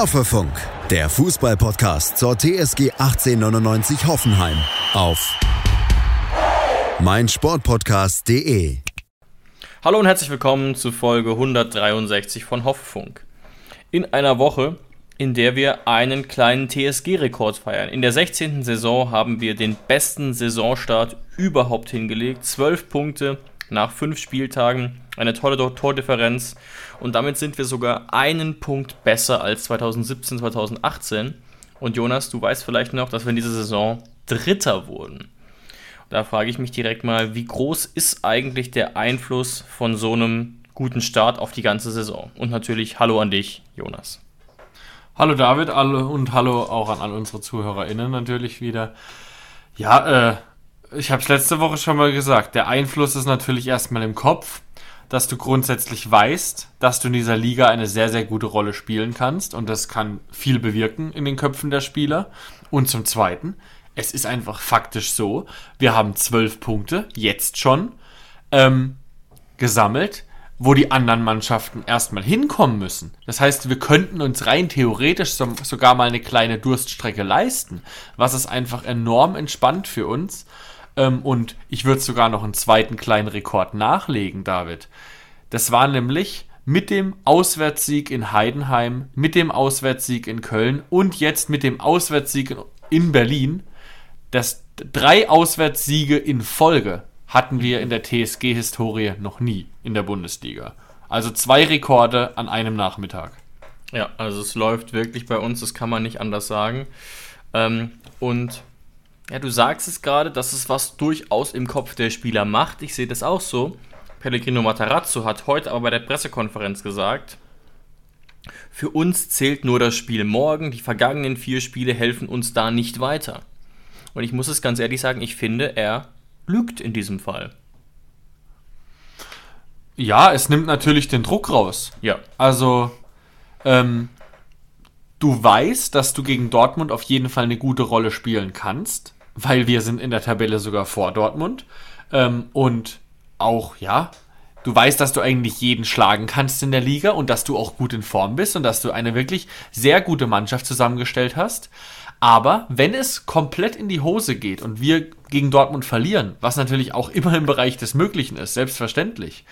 Hoffefunk, der Fußballpodcast zur TSG 1899 Hoffenheim auf meinsportpodcast.de. Hallo und herzlich willkommen zu Folge 163 von Hoffefunk. In einer Woche, in der wir einen kleinen TSG-Rekord feiern. In der 16. Saison haben wir den besten Saisonstart überhaupt hingelegt. 12 Punkte nach 5 Spieltagen, eine tolle Tordifferenz und damit sind wir sogar einen Punkt besser als 2017, 2018. Und Jonas, du weißt vielleicht noch, dass wir in dieser Saison Dritter wurden. Da frage ich mich direkt mal, wie groß ist eigentlich der Einfluss von so einem guten Start auf die ganze Saison? Und natürlich Hallo an dich, Jonas. Hallo David alle und hallo auch an all unsere ZuhörerInnen natürlich wieder. Ja, äh, ich habe es letzte Woche schon mal gesagt, der Einfluss ist natürlich erstmal im Kopf dass du grundsätzlich weißt, dass du in dieser Liga eine sehr, sehr gute Rolle spielen kannst und das kann viel bewirken in den Köpfen der Spieler. Und zum Zweiten, es ist einfach faktisch so, wir haben zwölf Punkte, jetzt schon, ähm, gesammelt, wo die anderen Mannschaften erstmal hinkommen müssen. Das heißt, wir könnten uns rein theoretisch so, sogar mal eine kleine Durststrecke leisten, was ist einfach enorm entspannt für uns ähm, und ich würde sogar noch einen zweiten kleinen Rekord nachlegen, David. Das war nämlich mit dem Auswärtssieg in Heidenheim, mit dem Auswärtssieg in Köln und jetzt mit dem Auswärtssieg in Berlin. Das drei Auswärtssiege in Folge hatten wir in der TSG-Historie noch nie in der Bundesliga. Also zwei Rekorde an einem Nachmittag. Ja, also es läuft wirklich bei uns, das kann man nicht anders sagen. Ähm, und ja, du sagst es gerade, dass es was durchaus im Kopf der Spieler macht. Ich sehe das auch so. Pellegrino Matarazzo hat heute aber bei der Pressekonferenz gesagt, für uns zählt nur das Spiel morgen. Die vergangenen vier Spiele helfen uns da nicht weiter. Und ich muss es ganz ehrlich sagen, ich finde, er lügt in diesem Fall. Ja, es nimmt natürlich den Druck raus. Ja. Also, ähm, du weißt, dass du gegen Dortmund auf jeden Fall eine gute Rolle spielen kannst weil wir sind in der Tabelle sogar vor Dortmund. Ähm, und auch, ja, du weißt, dass du eigentlich jeden schlagen kannst in der Liga und dass du auch gut in Form bist und dass du eine wirklich sehr gute Mannschaft zusammengestellt hast. Aber wenn es komplett in die Hose geht und wir gegen Dortmund verlieren, was natürlich auch immer im Bereich des Möglichen ist, selbstverständlich,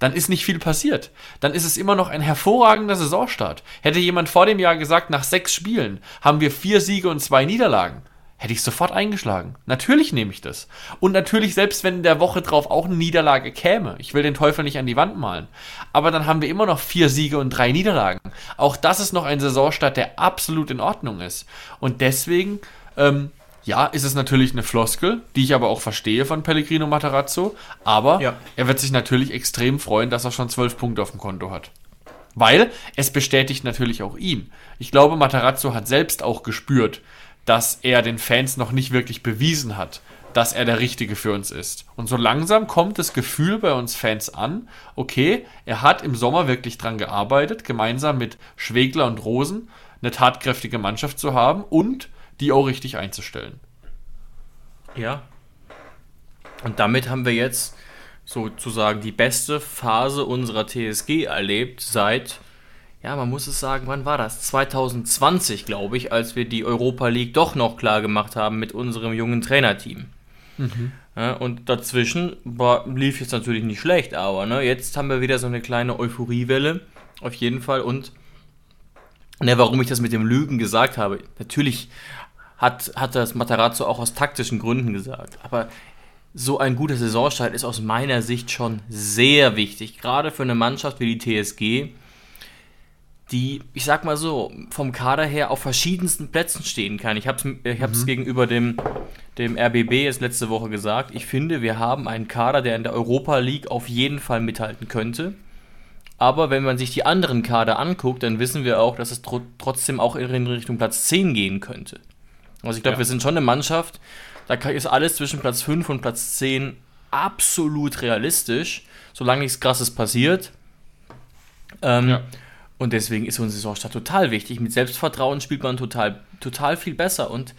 dann ist nicht viel passiert. Dann ist es immer noch ein hervorragender Saisonstart. Hätte jemand vor dem Jahr gesagt, nach sechs Spielen haben wir vier Siege und zwei Niederlagen, hätte ich sofort eingeschlagen. Natürlich nehme ich das. Und natürlich, selbst wenn in der Woche drauf auch eine Niederlage käme, ich will den Teufel nicht an die Wand malen, aber dann haben wir immer noch vier Siege und drei Niederlagen. Auch das ist noch ein Saisonstart, der absolut in Ordnung ist. Und deswegen, ähm, ja, ist es natürlich eine Floskel, die ich aber auch verstehe von Pellegrino Matarazzo, aber ja. er wird sich natürlich extrem freuen, dass er schon zwölf Punkte auf dem Konto hat. Weil es bestätigt natürlich auch ihn. Ich glaube, Matarazzo hat selbst auch gespürt, dass er den Fans noch nicht wirklich bewiesen hat, dass er der Richtige für uns ist. Und so langsam kommt das Gefühl bei uns Fans an, okay, er hat im Sommer wirklich dran gearbeitet, gemeinsam mit Schwegler und Rosen eine tatkräftige Mannschaft zu haben und die auch richtig einzustellen. Ja. Und damit haben wir jetzt sozusagen die beste Phase unserer TSG erlebt seit ja, man muss es sagen, wann war das? 2020, glaube ich, als wir die Europa League doch noch klar gemacht haben mit unserem jungen Trainerteam. Mhm. Ja, und dazwischen war, lief jetzt natürlich nicht schlecht, aber ne, jetzt haben wir wieder so eine kleine Euphoriewelle, auf jeden Fall. Und ne, warum ich das mit dem Lügen gesagt habe, natürlich hat, hat das Matarazzo auch aus taktischen Gründen gesagt, aber so ein guter Saisonstart ist aus meiner Sicht schon sehr wichtig, gerade für eine Mannschaft wie die TSG die, ich sag mal so, vom Kader her auf verschiedensten Plätzen stehen kann. Ich habe es ich hab's mhm. gegenüber dem, dem RBB jetzt letzte Woche gesagt. Ich finde, wir haben einen Kader, der in der Europa League auf jeden Fall mithalten könnte. Aber wenn man sich die anderen Kader anguckt, dann wissen wir auch, dass es tr trotzdem auch in Richtung Platz 10 gehen könnte. Also ich glaube, ja. wir sind schon eine Mannschaft, da ist alles zwischen Platz 5 und Platz 10 absolut realistisch, solange nichts Krasses passiert. Ähm, ja. Und deswegen ist unsere Saisonstart total wichtig. Mit Selbstvertrauen spielt man total, total viel besser. Und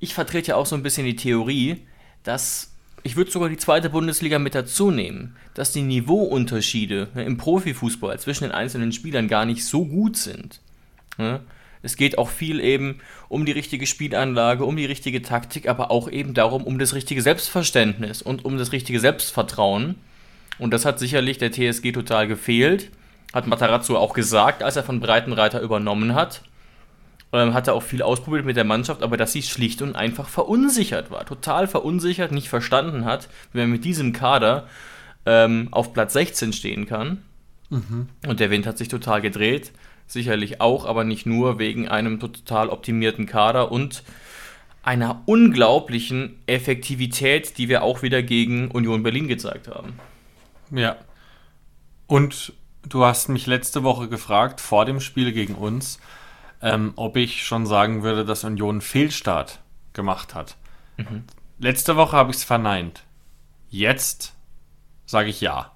ich vertrete ja auch so ein bisschen die Theorie, dass ich würde sogar die zweite Bundesliga mit dazu nehmen, dass die Niveauunterschiede im Profifußball zwischen den einzelnen Spielern gar nicht so gut sind. Ne? Es geht auch viel eben um die richtige Spielanlage, um die richtige Taktik, aber auch eben darum, um das richtige Selbstverständnis und um das richtige Selbstvertrauen. Und das hat sicherlich der TSG total gefehlt. Hat Matarazzo auch gesagt, als er von Breitenreiter übernommen hat. Ähm, hat er auch viel ausprobiert mit der Mannschaft, aber dass sie schlicht und einfach verunsichert war. Total verunsichert, nicht verstanden hat, wie man mit diesem Kader ähm, auf Platz 16 stehen kann. Mhm. Und der Wind hat sich total gedreht. Sicherlich auch, aber nicht nur wegen einem total optimierten Kader und einer unglaublichen Effektivität, die wir auch wieder gegen Union Berlin gezeigt haben. Ja. Und du hast mich letzte Woche gefragt, vor dem Spiel gegen uns, ähm, ob ich schon sagen würde, dass Union Fehlstart gemacht hat. Mhm. Letzte Woche habe ich es verneint. Jetzt sage ich ja.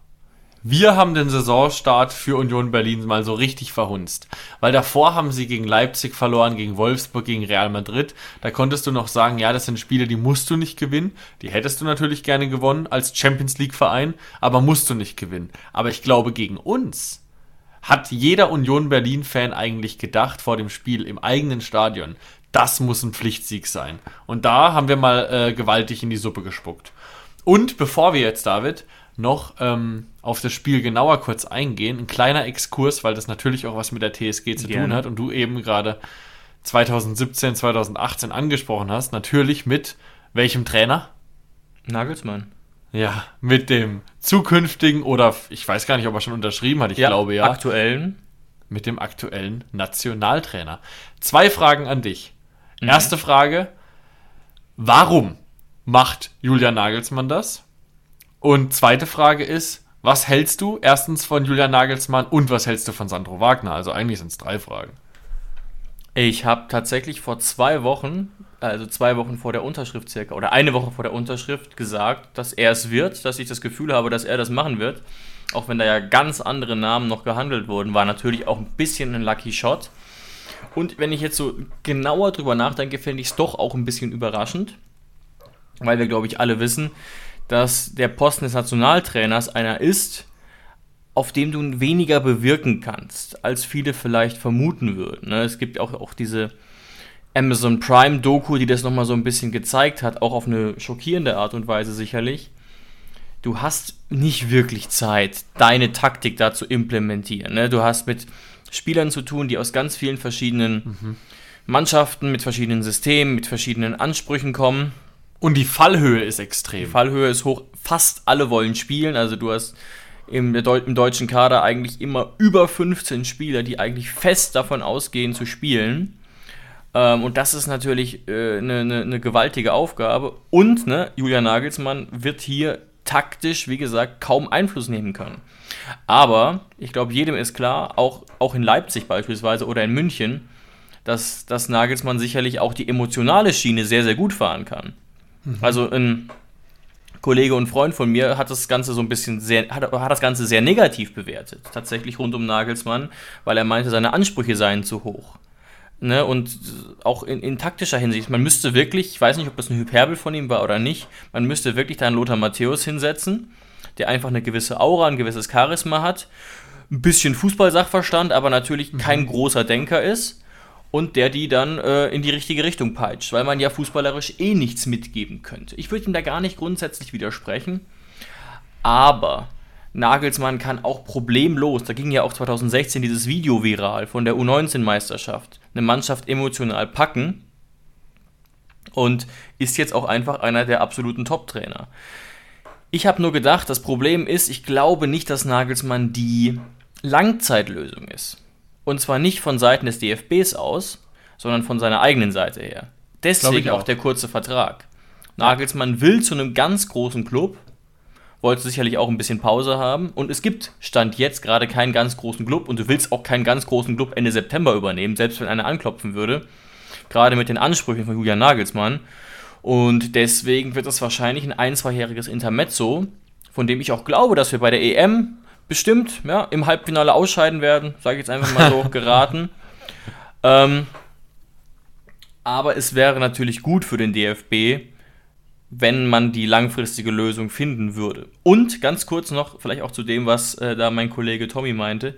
Wir haben den Saisonstart für Union Berlin mal so richtig verhunzt. Weil davor haben sie gegen Leipzig verloren, gegen Wolfsburg, gegen Real Madrid. Da konntest du noch sagen, ja, das sind Spiele, die musst du nicht gewinnen. Die hättest du natürlich gerne gewonnen als Champions League Verein, aber musst du nicht gewinnen. Aber ich glaube, gegen uns hat jeder Union Berlin Fan eigentlich gedacht vor dem Spiel im eigenen Stadion, das muss ein Pflichtsieg sein. Und da haben wir mal äh, gewaltig in die Suppe gespuckt. Und bevor wir jetzt, David, noch ähm, auf das Spiel genauer kurz eingehen. Ein kleiner Exkurs, weil das natürlich auch was mit der TSG zu Gerne. tun hat und du eben gerade 2017, 2018 angesprochen hast. Natürlich mit welchem Trainer? Nagelsmann. Ja, mit dem zukünftigen oder ich weiß gar nicht, ob er schon unterschrieben hat, ich ja, glaube ja. Aktuellen. Mit dem aktuellen Nationaltrainer. Zwei Fragen an dich. Mhm. Erste Frage: Warum macht Julian Nagelsmann das? Und zweite Frage ist, was hältst du erstens von Julian Nagelsmann und was hältst du von Sandro Wagner? Also eigentlich sind es drei Fragen. Ich habe tatsächlich vor zwei Wochen, also zwei Wochen vor der Unterschrift circa, oder eine Woche vor der Unterschrift gesagt, dass er es wird, dass ich das Gefühl habe, dass er das machen wird. Auch wenn da ja ganz andere Namen noch gehandelt wurden, war natürlich auch ein bisschen ein Lucky Shot. Und wenn ich jetzt so genauer drüber nachdenke, finde ich es doch auch ein bisschen überraschend, weil wir, glaube ich, alle wissen, dass der Posten des Nationaltrainers einer ist, auf dem du weniger bewirken kannst, als viele vielleicht vermuten würden. Ne? Es gibt auch, auch diese Amazon Prime Doku, die das nochmal so ein bisschen gezeigt hat, auch auf eine schockierende Art und Weise sicherlich. Du hast nicht wirklich Zeit, deine Taktik da zu implementieren. Ne? Du hast mit Spielern zu tun, die aus ganz vielen verschiedenen mhm. Mannschaften, mit verschiedenen Systemen, mit verschiedenen Ansprüchen kommen. Und die Fallhöhe ist extrem. Die Fallhöhe ist hoch. Fast alle wollen spielen. Also du hast im, im, deutschen Kader eigentlich immer über 15 Spieler, die eigentlich fest davon ausgehen zu spielen. Ähm, und das ist natürlich eine äh, ne, ne gewaltige Aufgabe. Und ne, Julian Nagelsmann wird hier taktisch, wie gesagt, kaum Einfluss nehmen können. Aber ich glaube, jedem ist klar, auch, auch in Leipzig beispielsweise oder in München, dass, dass Nagelsmann sicherlich auch die emotionale Schiene sehr, sehr gut fahren kann. Mhm. Also ein Kollege und Freund von mir hat das Ganze so ein bisschen sehr, hat, hat das Ganze sehr negativ bewertet, tatsächlich rund um Nagelsmann, weil er meinte, seine Ansprüche seien zu hoch. Ne, und auch in, in, taktischer Hinsicht, man müsste wirklich, ich weiß nicht, ob das ein Hyperbel von ihm war oder nicht, man müsste wirklich da einen Lothar Matthäus hinsetzen, der einfach eine gewisse Aura, ein gewisses Charisma hat, ein bisschen Fußballsachverstand, aber natürlich kein mhm. großer Denker ist und der die dann äh, in die richtige Richtung peitscht, weil man ja fußballerisch eh nichts mitgeben könnte. Ich würde ihm da gar nicht grundsätzlich widersprechen, aber Nagelsmann kann auch problemlos, da ging ja auch 2016 dieses Video viral von der U19-Meisterschaft, eine Mannschaft emotional packen und ist jetzt auch einfach einer der absoluten Top-Trainer. Ich habe nur gedacht, das Problem ist, ich glaube nicht, dass Nagelsmann die Langzeitlösung ist. Und zwar nicht von Seiten des DFBs aus, sondern von seiner eigenen Seite her. Deswegen auch. auch der kurze Vertrag. Nagelsmann will zu einem ganz großen Club, wollte sicherlich auch ein bisschen Pause haben. Und es gibt Stand jetzt gerade keinen ganz großen Club und du willst auch keinen ganz großen Club Ende September übernehmen, selbst wenn einer anklopfen würde. Gerade mit den Ansprüchen von Julian Nagelsmann. Und deswegen wird es wahrscheinlich ein ein-, zweijähriges Intermezzo, von dem ich auch glaube, dass wir bei der EM bestimmt ja, im Halbfinale ausscheiden werden, sage ich jetzt einfach mal so geraten. Ähm, aber es wäre natürlich gut für den DFB, wenn man die langfristige Lösung finden würde. Und ganz kurz noch, vielleicht auch zu dem, was äh, da mein Kollege Tommy meinte.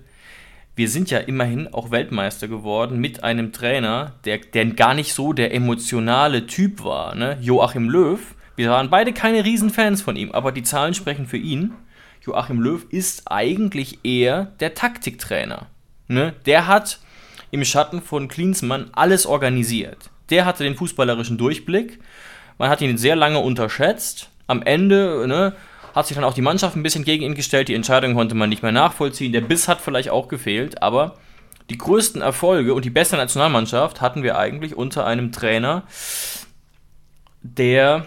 wir sind ja immerhin auch Weltmeister geworden mit einem Trainer, der, der gar nicht so der emotionale Typ war. Ne? Joachim Löw, wir waren beide keine Riesenfans von ihm, aber die Zahlen sprechen für ihn. Joachim Löw ist eigentlich eher der Taktiktrainer. Ne? Der hat im Schatten von Klinsmann alles organisiert. Der hatte den fußballerischen Durchblick. Man hat ihn sehr lange unterschätzt. Am Ende ne, hat sich dann auch die Mannschaft ein bisschen gegen ihn gestellt. Die Entscheidung konnte man nicht mehr nachvollziehen. Der Biss hat vielleicht auch gefehlt, aber die größten Erfolge und die beste Nationalmannschaft hatten wir eigentlich unter einem Trainer, der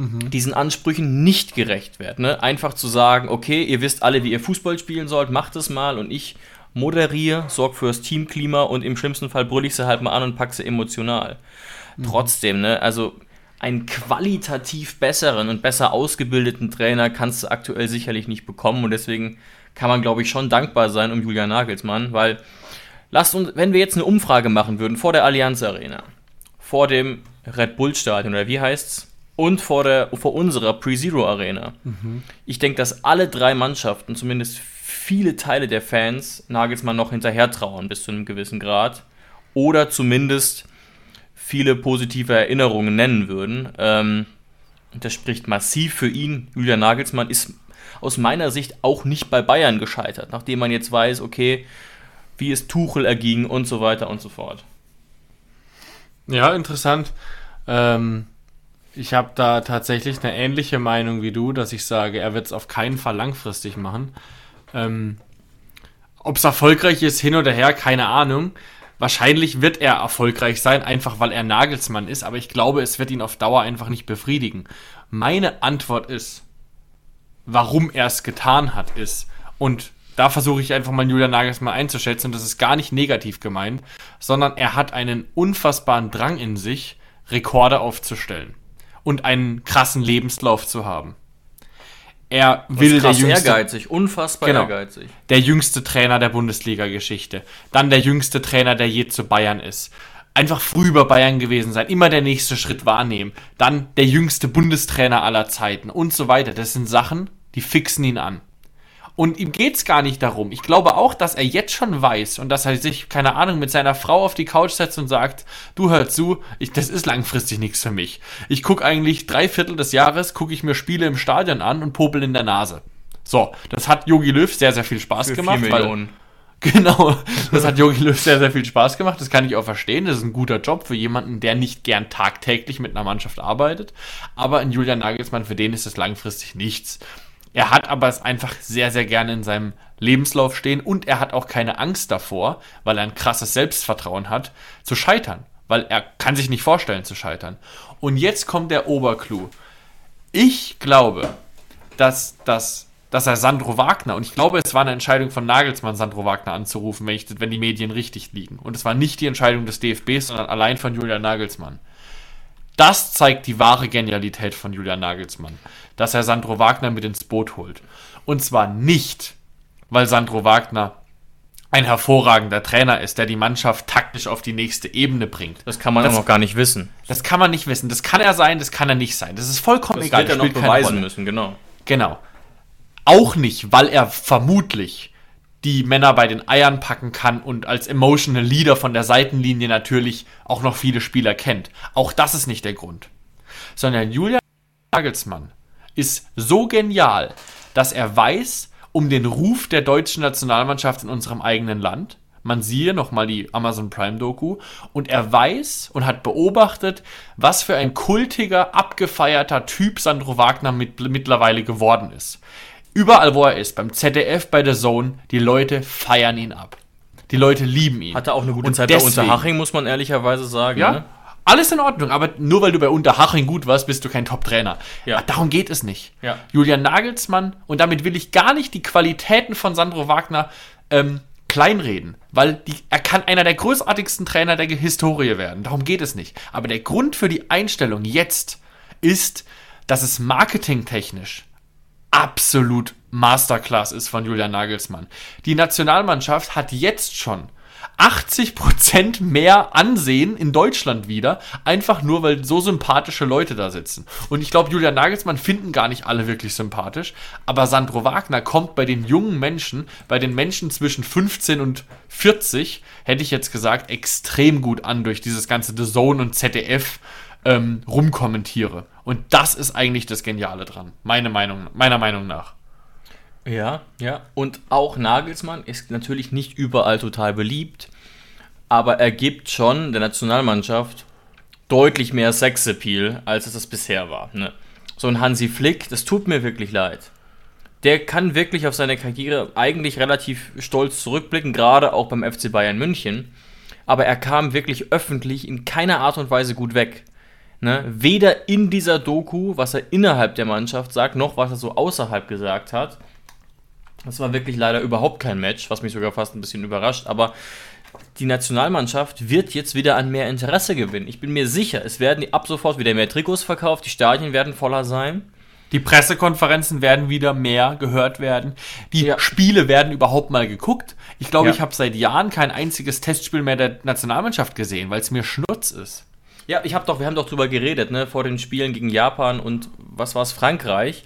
mhm. diesen Ansprüchen nicht gerecht wird. Ne? Einfach zu sagen, okay, ihr wisst alle, wie ihr Fußball spielen sollt, macht es mal und ich moderiere, sorge fürs Teamklima und im schlimmsten Fall brülle ich sie halt mal an und packe sie emotional. Mhm. Trotzdem, ne, also einen qualitativ besseren und besser ausgebildeten Trainer kannst du aktuell sicherlich nicht bekommen und deswegen kann man, glaube ich, schon dankbar sein um Julian Nagelsmann, weil lasst uns, wenn wir jetzt eine Umfrage machen würden vor der Allianz Arena, vor dem Red Bull Stadion oder wie heißt's? Und vor, der, vor unserer Pre-Zero Arena. Mhm. Ich denke, dass alle drei Mannschaften, zumindest viele Teile der Fans, Nagelsmann noch hinterher trauern bis zu einem gewissen Grad. Oder zumindest viele positive Erinnerungen nennen würden. Ähm, das spricht massiv für ihn. Julian Nagelsmann ist aus meiner Sicht auch nicht bei Bayern gescheitert, nachdem man jetzt weiß, okay, wie es Tuchel erging und so weiter und so fort. Ja, interessant. Ähm, ich habe da tatsächlich eine ähnliche Meinung wie du, dass ich sage, er wird es auf keinen Fall langfristig machen. Ähm, Ob es erfolgreich ist, hin oder her, keine Ahnung. Wahrscheinlich wird er erfolgreich sein, einfach weil er Nagelsmann ist, aber ich glaube, es wird ihn auf Dauer einfach nicht befriedigen. Meine Antwort ist, warum er es getan hat, ist, und da versuche ich einfach mal Julian Nagelsmann einzuschätzen, und das ist gar nicht negativ gemeint, sondern er hat einen unfassbaren Drang in sich, Rekorde aufzustellen und einen krassen Lebenslauf zu haben. Er will der jüngste, ehrgeizig, unfassbar genau, ehrgeizig. Der jüngste Trainer der Bundesliga-Geschichte. Dann der jüngste Trainer, der je zu Bayern ist. Einfach früh über Bayern gewesen sein, immer der nächste Schritt wahrnehmen. Dann der jüngste Bundestrainer aller Zeiten und so weiter. Das sind Sachen, die fixen ihn an. Und ihm geht's gar nicht darum. Ich glaube auch, dass er jetzt schon weiß und dass er sich, keine Ahnung, mit seiner Frau auf die Couch setzt und sagt, du hör zu, ich, das ist langfristig nichts für mich. Ich gucke eigentlich drei Viertel des Jahres, gucke ich mir Spiele im Stadion an und popel in der Nase. So, das hat Yogi Löw sehr, sehr viel Spaß für gemacht. Weil, genau, das hat Yogi Löw sehr, sehr viel Spaß gemacht. Das kann ich auch verstehen. Das ist ein guter Job für jemanden, der nicht gern tagtäglich mit einer Mannschaft arbeitet. Aber in Julian Nagelsmann, für den ist es langfristig nichts. Er hat aber es einfach sehr, sehr gerne in seinem Lebenslauf stehen und er hat auch keine Angst davor, weil er ein krasses Selbstvertrauen hat, zu scheitern. Weil er kann sich nicht vorstellen zu scheitern. Und jetzt kommt der Oberclou. Ich glaube, dass, dass, dass er Sandro Wagner, und ich glaube, es war eine Entscheidung von Nagelsmann, Sandro Wagner anzurufen, wenn, ich, wenn die Medien richtig liegen. Und es war nicht die Entscheidung des DFBs, sondern allein von Julian Nagelsmann. Das zeigt die wahre Genialität von Julian Nagelsmann, dass er Sandro Wagner mit ins Boot holt. Und zwar nicht, weil Sandro Wagner ein hervorragender Trainer ist, der die Mannschaft taktisch auf die nächste Ebene bringt. Das kann man das, noch gar nicht wissen. Das kann man nicht wissen. Das kann er sein, das kann er nicht sein. Das ist vollkommen das egal. Das wird er noch beweisen müssen, genau. Genau. Auch nicht, weil er vermutlich die Männer bei den Eiern packen kann und als emotional Leader von der Seitenlinie natürlich auch noch viele Spieler kennt. Auch das ist nicht der Grund. Sondern Julian Nagelsmann ist so genial, dass er weiß um den Ruf der deutschen Nationalmannschaft in unserem eigenen Land. Man siehe nochmal die Amazon Prime Doku und er weiß und hat beobachtet, was für ein kultiger, abgefeierter Typ Sandro Wagner mit, mittlerweile geworden ist. Überall, wo er ist, beim ZDF, bei der Zone, die Leute feiern ihn ab. Die Leute lieben ihn. Hatte auch eine gute und Zeit deswegen, bei Unterhaching, muss man ehrlicherweise sagen. Ja, ne? alles in Ordnung, aber nur weil du bei Unterhaching gut warst, bist du kein Top-Trainer. Ja. darum geht es nicht. Ja. Julian Nagelsmann, und damit will ich gar nicht die Qualitäten von Sandro Wagner ähm, kleinreden, weil die, er kann einer der großartigsten Trainer der Historie werden. Darum geht es nicht. Aber der Grund für die Einstellung jetzt ist, dass es marketingtechnisch absolut Masterclass ist von Julian Nagelsmann. Die Nationalmannschaft hat jetzt schon 80% mehr Ansehen in Deutschland wieder, einfach nur, weil so sympathische Leute da sitzen. Und ich glaube, Julian Nagelsmann finden gar nicht alle wirklich sympathisch, aber Sandro Wagner kommt bei den jungen Menschen, bei den Menschen zwischen 15 und 40, hätte ich jetzt gesagt, extrem gut an durch dieses ganze The Zone und ZDF ähm, rumkommentiere. Und das ist eigentlich das Geniale dran, meine Meinung, meiner Meinung nach. Ja, ja. Und auch Nagelsmann ist natürlich nicht überall total beliebt, aber er gibt schon der Nationalmannschaft deutlich mehr Sexappeal, als es das bisher war. Ne? So ein Hansi Flick, das tut mir wirklich leid. Der kann wirklich auf seine Karriere eigentlich relativ stolz zurückblicken, gerade auch beim FC Bayern München. Aber er kam wirklich öffentlich in keiner Art und Weise gut weg. Ne? Weder in dieser Doku, was er innerhalb der Mannschaft sagt, noch was er so außerhalb gesagt hat. Das war wirklich leider überhaupt kein Match, was mich sogar fast ein bisschen überrascht. Aber die Nationalmannschaft wird jetzt wieder an mehr Interesse gewinnen. Ich bin mir sicher, es werden ab sofort wieder mehr Trikots verkauft, die Stadien werden voller sein. Die Pressekonferenzen werden wieder mehr gehört werden. Die ja. Spiele werden überhaupt mal geguckt. Ich glaube, ja. ich habe seit Jahren kein einziges Testspiel mehr der Nationalmannschaft gesehen, weil es mir Schnurz ist. Ja, ich habe doch, wir haben doch drüber geredet, ne, vor den Spielen gegen Japan und was war es, Frankreich.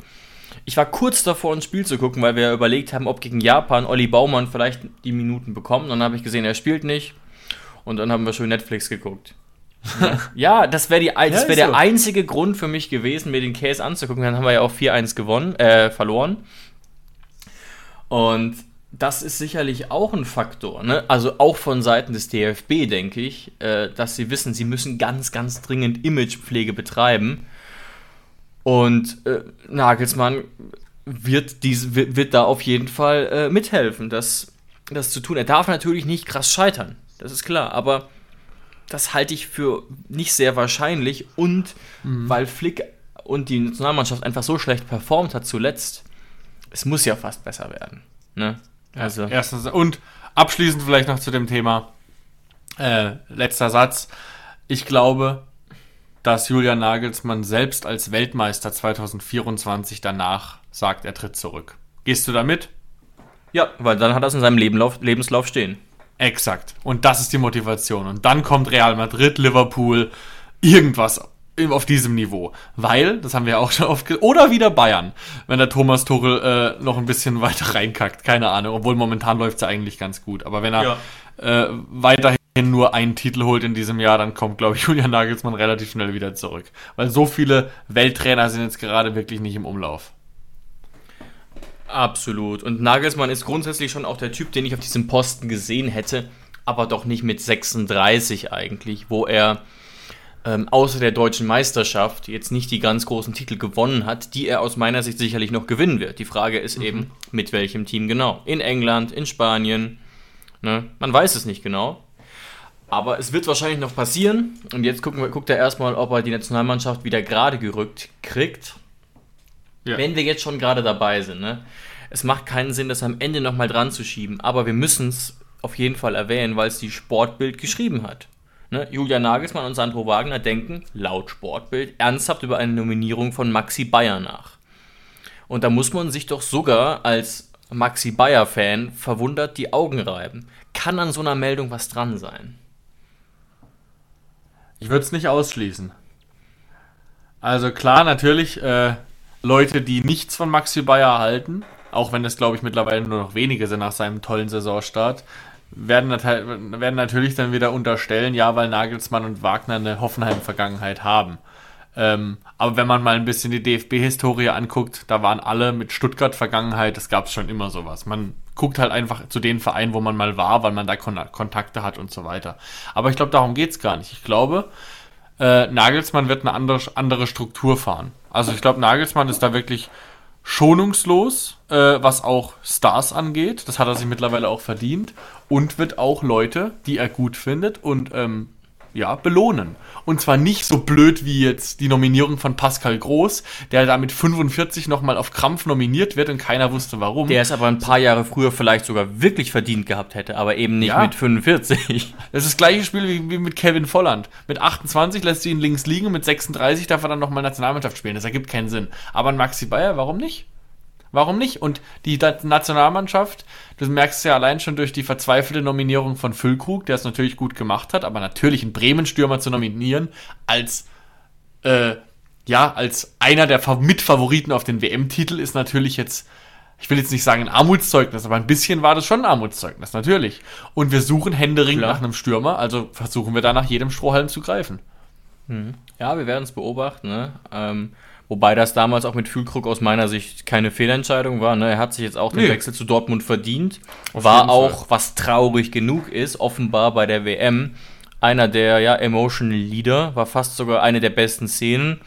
Ich war kurz davor, ein Spiel zu gucken, weil wir überlegt haben, ob gegen Japan Olli Baumann vielleicht die Minuten bekommt. Und dann habe ich gesehen, er spielt nicht. Und dann haben wir schon Netflix geguckt. ja, das wäre wär ja, der so. einzige Grund für mich gewesen, mir den Case anzugucken. Dann haben wir ja auch 4-1 gewonnen, äh, verloren. Und das ist sicherlich auch ein Faktor. Ne? Also auch von Seiten des DFB, denke ich, äh, dass sie wissen, sie müssen ganz, ganz dringend Imagepflege betreiben und äh, Nagelsmann wird, dies, wird, wird, da auf jeden Fall äh, mithelfen, das, das zu tun. Er darf natürlich nicht krass scheitern, das ist klar, aber das halte ich für nicht sehr wahrscheinlich und mhm. weil Flick und die Nationalmannschaft einfach so schlecht performt hat zuletzt, es muss ja fast besser werden. Ne? Also. Erstens, und abschließend vielleicht noch zu dem Thema, äh, letzter Satz. Ich glaube, dass Julian Nagelsmann selbst als Weltmeister 2024 danach sagt, er tritt zurück. Gehst du damit? Ja, weil dann hat er es in seinem Lebenlauf, Lebenslauf stehen. Exakt. Und das ist die Motivation. Und dann kommt Real Madrid, Liverpool, irgendwas auf diesem Niveau. Weil, das haben wir auch schon oft oder wieder Bayern, wenn der Thomas Tuchel äh, noch ein bisschen weiter reinkackt. Keine Ahnung. Obwohl momentan läuft es ja eigentlich ganz gut. Aber wenn er ja. äh, weiterhin nur einen Titel holt in diesem Jahr, dann kommt, glaube ich, Julian Nagelsmann relativ schnell wieder zurück. Weil so viele Welttrainer sind jetzt gerade wirklich nicht im Umlauf. Absolut. Und Nagelsmann ist grundsätzlich schon auch der Typ, den ich auf diesem Posten gesehen hätte, aber doch nicht mit 36 eigentlich, wo er ähm, außer der deutschen Meisterschaft jetzt nicht die ganz großen Titel gewonnen hat, die er aus meiner Sicht sicherlich noch gewinnen wird. Die Frage ist mhm. eben, mit welchem Team genau. In England, in Spanien. Ne? Man weiß es nicht genau. Aber es wird wahrscheinlich noch passieren. Und jetzt gucken wir, guckt er erstmal, ob er die Nationalmannschaft wieder gerade gerückt kriegt. Ja. Wenn wir jetzt schon gerade dabei sind. Ne? Es macht keinen Sinn, das am Ende nochmal dran zu schieben. Aber wir müssen es auf jeden Fall erwähnen, weil es die Sportbild geschrieben hat. Ne? Julia Nagelsmann und Sandro Wagner denken, laut Sportbild, ernsthaft über eine Nominierung von Maxi Bayer nach. Und da muss man sich doch sogar als Maxi Bayer-Fan verwundert die Augen reiben. Kann an so einer Meldung was dran sein? Ich würde es nicht ausschließen. Also klar, natürlich äh, Leute, die nichts von Maxi Bayer halten, auch wenn es, glaube ich, mittlerweile nur noch wenige sind nach seinem tollen Saisonstart, werden, werden natürlich dann wieder unterstellen, ja, weil Nagelsmann und Wagner eine Hoffenheim-Vergangenheit haben. Ähm, aber wenn man mal ein bisschen die DFB-Historie anguckt, da waren alle mit Stuttgart-Vergangenheit, das gab es schon immer sowas. Man guckt halt einfach zu den Vereinen, wo man mal war, weil man da Kon Kontakte hat und so weiter. Aber ich glaube, darum geht es gar nicht. Ich glaube, äh, Nagelsmann wird eine andere, andere Struktur fahren. Also ich glaube, Nagelsmann ist da wirklich schonungslos, äh, was auch Stars angeht. Das hat er sich mittlerweile auch verdient. Und wird auch Leute, die er gut findet und ähm, ja, belohnen. Und zwar nicht so blöd wie jetzt die Nominierung von Pascal Groß, der da mit 45 nochmal auf Krampf nominiert wird und keiner wusste warum. Der es aber ein paar Jahre früher vielleicht sogar wirklich verdient gehabt hätte, aber eben nicht ja. mit 45. Das ist das gleiche Spiel wie, wie, mit Kevin Volland. Mit 28 lässt sie ihn links liegen und mit 36 darf er dann nochmal Nationalmannschaft spielen. Das ergibt keinen Sinn. Aber ein Maxi Bayer, warum nicht? Warum nicht? Und die Nationalmannschaft, du merkst es ja allein schon durch die verzweifelte Nominierung von Füllkrug, der es natürlich gut gemacht hat, aber natürlich einen Bremen-Stürmer zu nominieren als äh, ja, als einer der Mitfavoriten auf den WM-Titel ist natürlich jetzt, ich will jetzt nicht sagen ein Armutszeugnis, aber ein bisschen war das schon ein Armutszeugnis, natürlich. Und wir suchen händeringend nach einem Stürmer, also versuchen wir da nach jedem Strohhalm zu greifen. Mhm. Ja, wir werden es beobachten. Ne? Ähm, wobei das damals auch mit Fühlkrug aus meiner Sicht keine Fehlentscheidung war. Ne? Er hat sich jetzt auch den nee. Wechsel zu Dortmund verdient. Auf war auch, Fall. was traurig genug ist, offenbar bei der WM einer der ja, Emotional Leader, war fast sogar eine der besten Szenen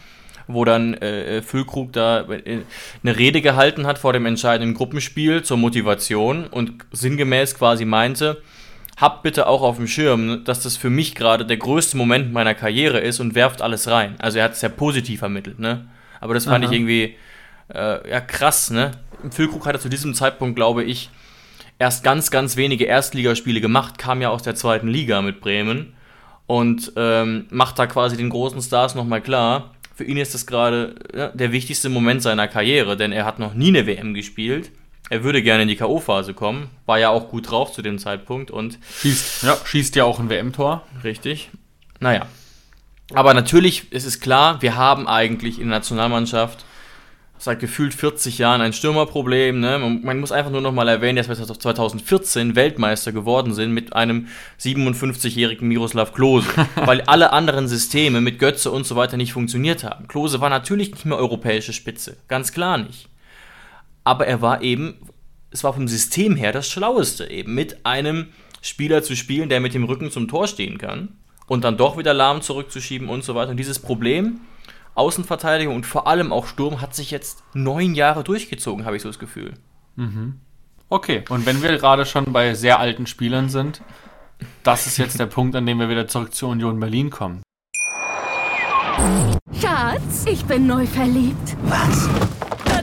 wo dann äh, Füllkrug da äh, eine Rede gehalten hat vor dem entscheidenden Gruppenspiel zur Motivation und sinngemäß quasi meinte, habt bitte auch auf dem Schirm, dass das für mich gerade der größte Moment meiner Karriere ist und werft alles rein. Also er hat es ja positiv vermittelt, ne? Aber das fand Aha. ich irgendwie äh, ja krass, ne? Füllkrug hatte zu diesem Zeitpunkt, glaube ich, erst ganz, ganz wenige Erstligaspiele gemacht, kam ja aus der zweiten Liga mit Bremen und ähm, macht da quasi den großen Stars nochmal klar, für ihn ist das gerade ja, der wichtigste Moment seiner Karriere, denn er hat noch nie eine WM gespielt. Er würde gerne in die K.O.-Phase kommen, war ja auch gut drauf zu dem Zeitpunkt und. Schießt, ja, schießt ja auch ein WM-Tor. Richtig. Naja. Aber natürlich ist es klar, wir haben eigentlich in der Nationalmannschaft seit gefühlt 40 Jahren ein Stürmerproblem. Ne? Man, man, muss einfach nur noch mal erwähnen, dass wir 2014 Weltmeister geworden sind mit einem 57-jährigen Miroslav Klose, weil alle anderen Systeme mit Götze und so weiter nicht funktioniert haben. Klose war natürlich nicht mehr europäische Spitze, ganz klar nicht. Aber er war eben, es war vom System her das Schlaueste, eben mit einem Spieler zu spielen, der mit dem Rücken zum Tor stehen kann und dann doch wieder lahm zurückzuschieben und so weiter. Und dieses Problem Außenverteidigung und vor allem auch Sturm hat sich jetzt neun Jahre durchgezogen, habe ich so das Gefühl. Mhm. Okay, und wenn wir gerade schon bei sehr alten Spielern sind, das ist jetzt der Punkt, an dem wir wieder zurück zur Union Berlin kommen. Schatz, ich bin neu verliebt. Was?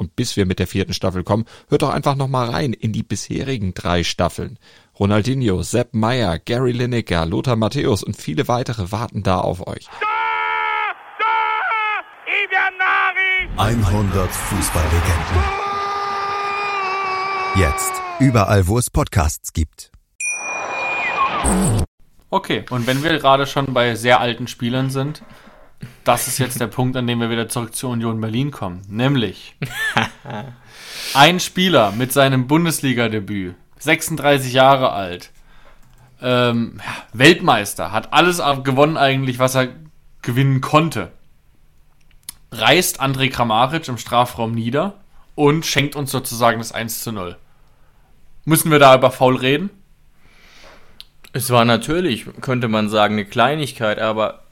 Und bis wir mit der vierten Staffel kommen, hört doch einfach noch mal rein in die bisherigen drei Staffeln. Ronaldinho, Sepp Meyer, Gary Lineker, Lothar Matthäus und viele weitere warten da auf euch. 100 Fußballlegenden. Jetzt. Überall, wo es Podcasts gibt. Okay, und wenn wir gerade schon bei sehr alten Spielern sind, das ist jetzt der Punkt, an dem wir wieder zurück zur Union Berlin kommen. Nämlich ein Spieler mit seinem Bundesliga-Debüt, 36 Jahre alt, ähm, Weltmeister, hat alles gewonnen eigentlich, was er gewinnen konnte. Reißt André Kramaric im Strafraum nieder und schenkt uns sozusagen das 1 zu 0. Müssen wir da über Foul reden? Es war natürlich, könnte man sagen, eine Kleinigkeit, aber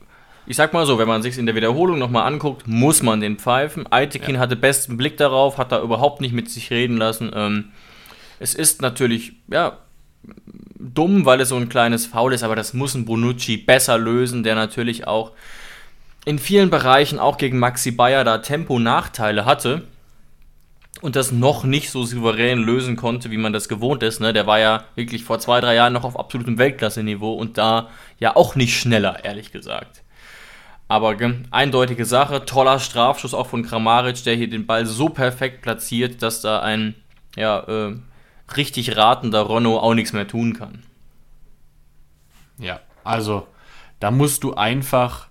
ich sag mal so, wenn man sich in der Wiederholung nochmal anguckt, muss man den pfeifen. Aitekin ja. hatte besten Blick darauf, hat da überhaupt nicht mit sich reden lassen. Ähm, es ist natürlich, ja, dumm, weil es so ein kleines Foul ist, aber das muss ein Bonucci besser lösen, der natürlich auch in vielen Bereichen, auch gegen Maxi Bayer, da Tempo-Nachteile hatte und das noch nicht so souverän lösen konnte, wie man das gewohnt ist. Ne? Der war ja wirklich vor zwei, drei Jahren noch auf absolutem Weltklasse-Niveau und da ja auch nicht schneller, ehrlich gesagt. Aber eindeutige Sache, toller Strafschuss auch von Kramaric, der hier den Ball so perfekt platziert, dass da ein ja, äh, richtig ratender Ronno auch nichts mehr tun kann. Ja, also da musst du einfach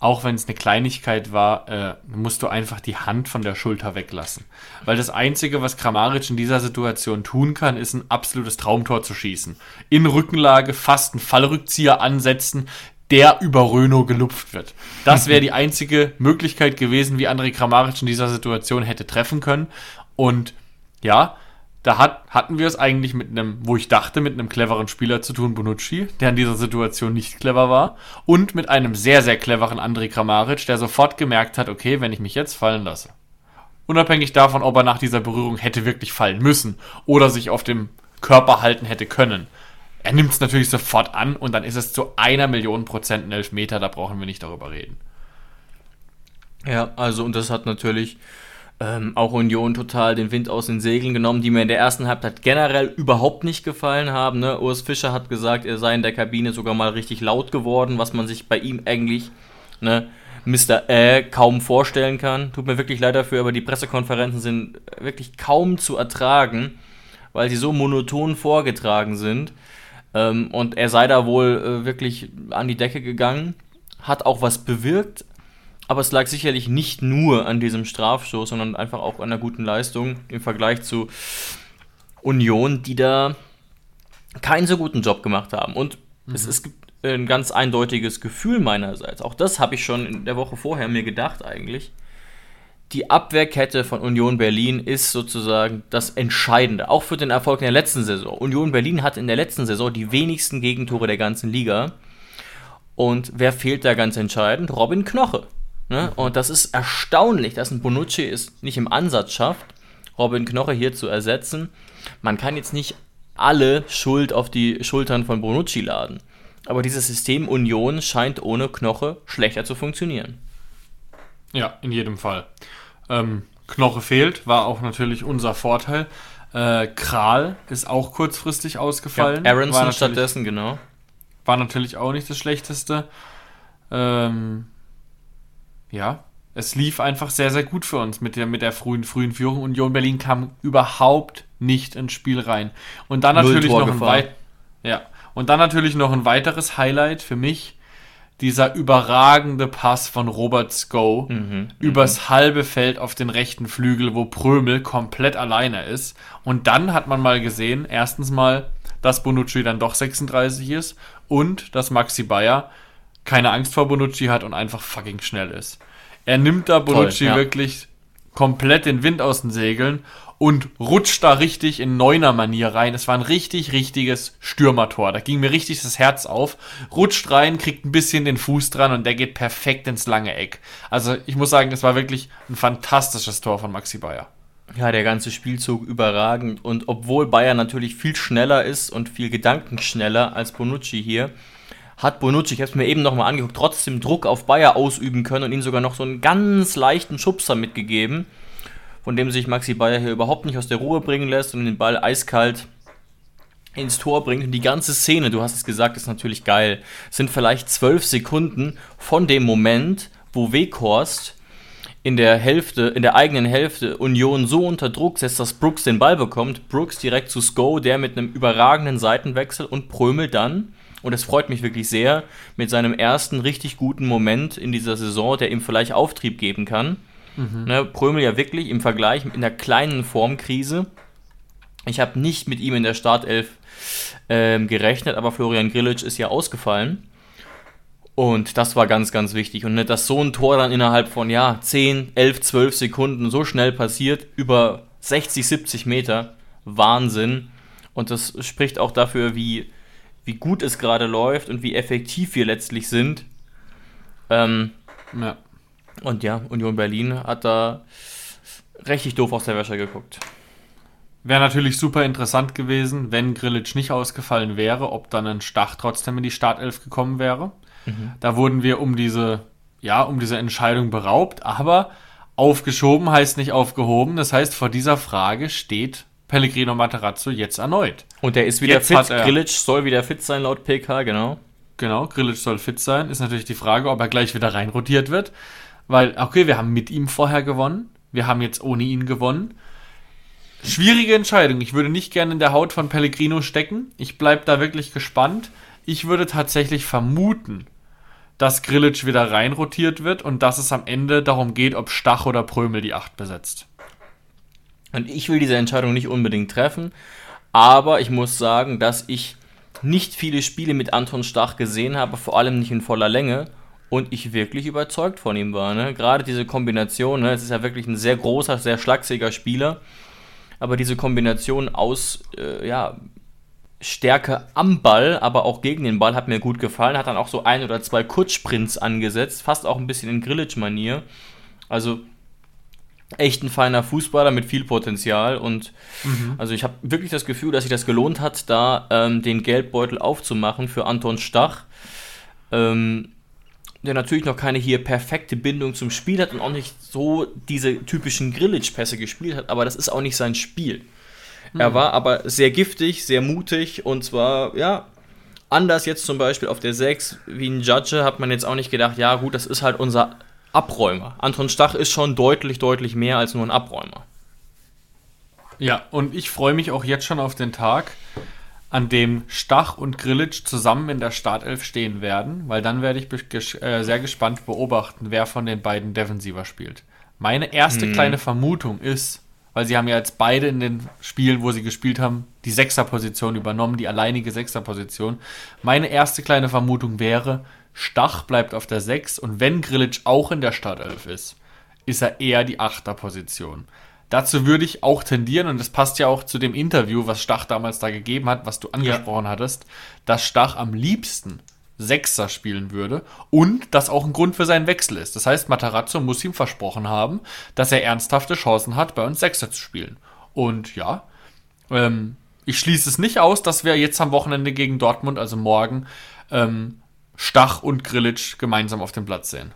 auch wenn es eine Kleinigkeit war, äh, musst du einfach die Hand von der Schulter weglassen. Weil das Einzige, was Kramaric in dieser Situation tun kann, ist ein absolutes Traumtor zu schießen. In Rückenlage fast einen Fallrückzieher ansetzen, der über Röno gelupft wird. Das wäre die einzige Möglichkeit gewesen, wie André Kramaric in dieser Situation hätte treffen können. Und ja, da hat, hatten wir es eigentlich mit einem, wo ich dachte, mit einem cleveren Spieler zu tun, Bonucci, der in dieser Situation nicht clever war, und mit einem sehr, sehr cleveren André Kramaric, der sofort gemerkt hat, okay, wenn ich mich jetzt fallen lasse, unabhängig davon, ob er nach dieser Berührung hätte wirklich fallen müssen oder sich auf dem Körper halten hätte können, er nimmt es natürlich sofort an und dann ist es zu einer Million Prozent ein Elfmeter, da brauchen wir nicht darüber reden. Ja, also und das hat natürlich ähm, auch Union total den Wind aus den Segeln genommen, die mir in der ersten Halbzeit generell überhaupt nicht gefallen haben. Ne? Urs Fischer hat gesagt, er sei in der Kabine sogar mal richtig laut geworden, was man sich bei ihm eigentlich, ne, Mr. Äh, kaum vorstellen kann. Tut mir wirklich leid dafür, aber die Pressekonferenzen sind wirklich kaum zu ertragen, weil sie so monoton vorgetragen sind. Ähm, und er sei da wohl äh, wirklich an die Decke gegangen, hat auch was bewirkt, aber es lag sicherlich nicht nur an diesem Strafstoß, sondern einfach auch an einer guten Leistung im Vergleich zu Union, die da keinen so guten Job gemacht haben. Und mhm. es, es, gibt ein ganz eindeutiges Gefühl meinerseits. Auch das habe ich schon in der Woche vorher mir gedacht eigentlich. Die Abwehrkette von Union Berlin ist sozusagen das Entscheidende, auch für den Erfolg in der letzten Saison. Union Berlin hat in der letzten Saison die wenigsten Gegentore der ganzen Liga. Und wer fehlt da ganz entscheidend? Robin Knoche. Ne? Und das ist erstaunlich, dass ein Bonucci es nicht im Ansatz schafft, Robin Knoche hier zu ersetzen. Man kann jetzt nicht alle Schuld auf die Schultern von Bonucci laden. Aber dieses System Union scheint ohne Knoche schlechter zu funktionieren. Ja, in jedem Fall. Ähm, Knoche fehlt, war auch natürlich unser Vorteil. Äh, Kral ist auch kurzfristig ausgefallen. Ja, Aronson stattdessen, genau. War natürlich auch nicht das Schlechteste. Ähm, ja, es lief einfach sehr, sehr gut für uns mit der, mit der frühen, frühen Führung. Union Berlin kam überhaupt nicht ins Spiel rein. Und dann natürlich noch ein weit, ja, und dann natürlich noch ein weiteres Highlight für mich. Dieser überragende Pass von Robert Sko mhm, mhm. übers mhm. halbe Feld auf den rechten Flügel, wo Prömel komplett alleine ist. Und dann hat man mal gesehen, erstens mal, dass Bonucci dann doch 36 ist und dass Maxi Bayer keine Angst vor Bonucci hat und einfach fucking schnell ist. Er nimmt da Bonucci Toll, ja. wirklich komplett den Wind aus den Segeln und rutscht da richtig in Neuner-Manier rein. Es war ein richtig, richtiges Stürmertor. Da ging mir richtig das Herz auf. Rutscht rein, kriegt ein bisschen den Fuß dran und der geht perfekt ins lange Eck. Also ich muss sagen, es war wirklich ein fantastisches Tor von Maxi Bayer. Ja, der ganze Spielzug überragend. Und obwohl Bayer natürlich viel schneller ist und viel gedankenschneller als Bonucci hier, hat Bonucci, ich habe es mir eben nochmal angeguckt, trotzdem Druck auf Bayer ausüben können und ihm sogar noch so einen ganz leichten Schubser mitgegeben, von dem sich Maxi Bayer hier überhaupt nicht aus der Ruhe bringen lässt und den Ball eiskalt ins Tor bringt. Und die ganze Szene, du hast es gesagt, ist natürlich geil. Sind vielleicht zwölf Sekunden von dem Moment, wo Weghorst in der Hälfte, in der eigenen Hälfte Union so unter Druck setzt, dass Brooks den Ball bekommt. Brooks direkt zu Sko, der mit einem überragenden Seitenwechsel und Prömel dann und es freut mich wirklich sehr, mit seinem ersten richtig guten Moment in dieser Saison, der ihm vielleicht Auftrieb geben kann. Mhm. Ne, Prömel ja wirklich im Vergleich in der kleinen Formkrise. Ich habe nicht mit ihm in der Startelf ähm, gerechnet, aber Florian Grillitsch ist ja ausgefallen. Und das war ganz, ganz wichtig. Und ne, dass so ein Tor dann innerhalb von ja, 10, 11, 12 Sekunden so schnell passiert, über 60, 70 Meter, Wahnsinn. Und das spricht auch dafür, wie wie gut es gerade läuft und wie effektiv wir letztlich sind. Ähm, ja. Und ja, Union Berlin hat da richtig doof aus der Wäsche geguckt. Wäre natürlich super interessant gewesen, wenn Grillitsch nicht ausgefallen wäre, ob dann ein Stach trotzdem in die Startelf gekommen wäre. Mhm. Da wurden wir um diese, ja, um diese Entscheidung beraubt, aber aufgeschoben heißt nicht aufgehoben. Das heißt, vor dieser Frage steht Pellegrino Materazzo jetzt erneut. Und der ist wieder jetzt fit. Grillitsch soll wieder fit sein laut PK, genau. Genau, Grillitsch soll fit sein. Ist natürlich die Frage, ob er gleich wieder reinrotiert wird. Weil, okay, wir haben mit ihm vorher gewonnen. Wir haben jetzt ohne ihn gewonnen. Schwierige Entscheidung. Ich würde nicht gerne in der Haut von Pellegrino stecken. Ich bleibe da wirklich gespannt. Ich würde tatsächlich vermuten, dass Grillitsch wieder reinrotiert wird und dass es am Ende darum geht, ob Stach oder Prömel die Acht besetzt. Und ich will diese Entscheidung nicht unbedingt treffen, aber ich muss sagen, dass ich nicht viele Spiele mit Anton Stach gesehen habe, vor allem nicht in voller Länge und ich wirklich überzeugt von ihm war. Ne? Gerade diese Kombination, ne? es ist ja wirklich ein sehr großer, sehr schlagsiger Spieler, aber diese Kombination aus äh, ja, Stärke am Ball, aber auch gegen den Ball hat mir gut gefallen, hat dann auch so ein oder zwei Kurzsprints angesetzt, fast auch ein bisschen in Grillage-Manier. Also echt ein feiner Fußballer mit viel Potenzial und also ich habe wirklich das Gefühl, dass sich das gelohnt hat, da ähm, den Geldbeutel aufzumachen für Anton Stach, ähm, der natürlich noch keine hier perfekte Bindung zum Spiel hat und auch nicht so diese typischen Grillage-Pässe gespielt hat, aber das ist auch nicht sein Spiel. Er war aber sehr giftig, sehr mutig und zwar, ja, anders jetzt zum Beispiel auf der 6 wie ein Judge hat man jetzt auch nicht gedacht, ja gut, das ist halt unser Abräumer. Anton Stach ist schon deutlich, deutlich mehr als nur ein Abräumer. Ja, und ich freue mich auch jetzt schon auf den Tag, an dem Stach und Grillitsch zusammen in der Startelf stehen werden, weil dann werde ich ges- äh, sehr gespannt beobachten, wer von den beiden Defensiver spielt. Meine erste kleine Vermutung ist, weil sie haben ja jetzt beide in den Spielen, wo sie gespielt haben, die Sechserposition übernommen, die alleinige Sechserposition. Meine erste kleine Vermutung wäre, Stach bleibt auf der 6 und wenn Grillitsch auch in der Startelf ist, ist er eher die Achterposition. Dazu würde ich auch tendieren, und das passt ja auch zu dem Interview, was Stach damals da gegeben hat, was du angesprochen hattest, dass Stach am liebsten Sechser spielen würde und das auch ein Grund für seinen Wechsel ist. Das heißt, Matarazzo muss ihm versprochen haben, dass er ernsthafte Chancen hat, bei uns Sechser zu spielen. Und ja, ähm, ich schließe es nicht aus, dass wir jetzt am Wochenende gegen Dortmund, also morgen, ähm, Stach und Grillitsch gemeinsam auf dem Platz sehen.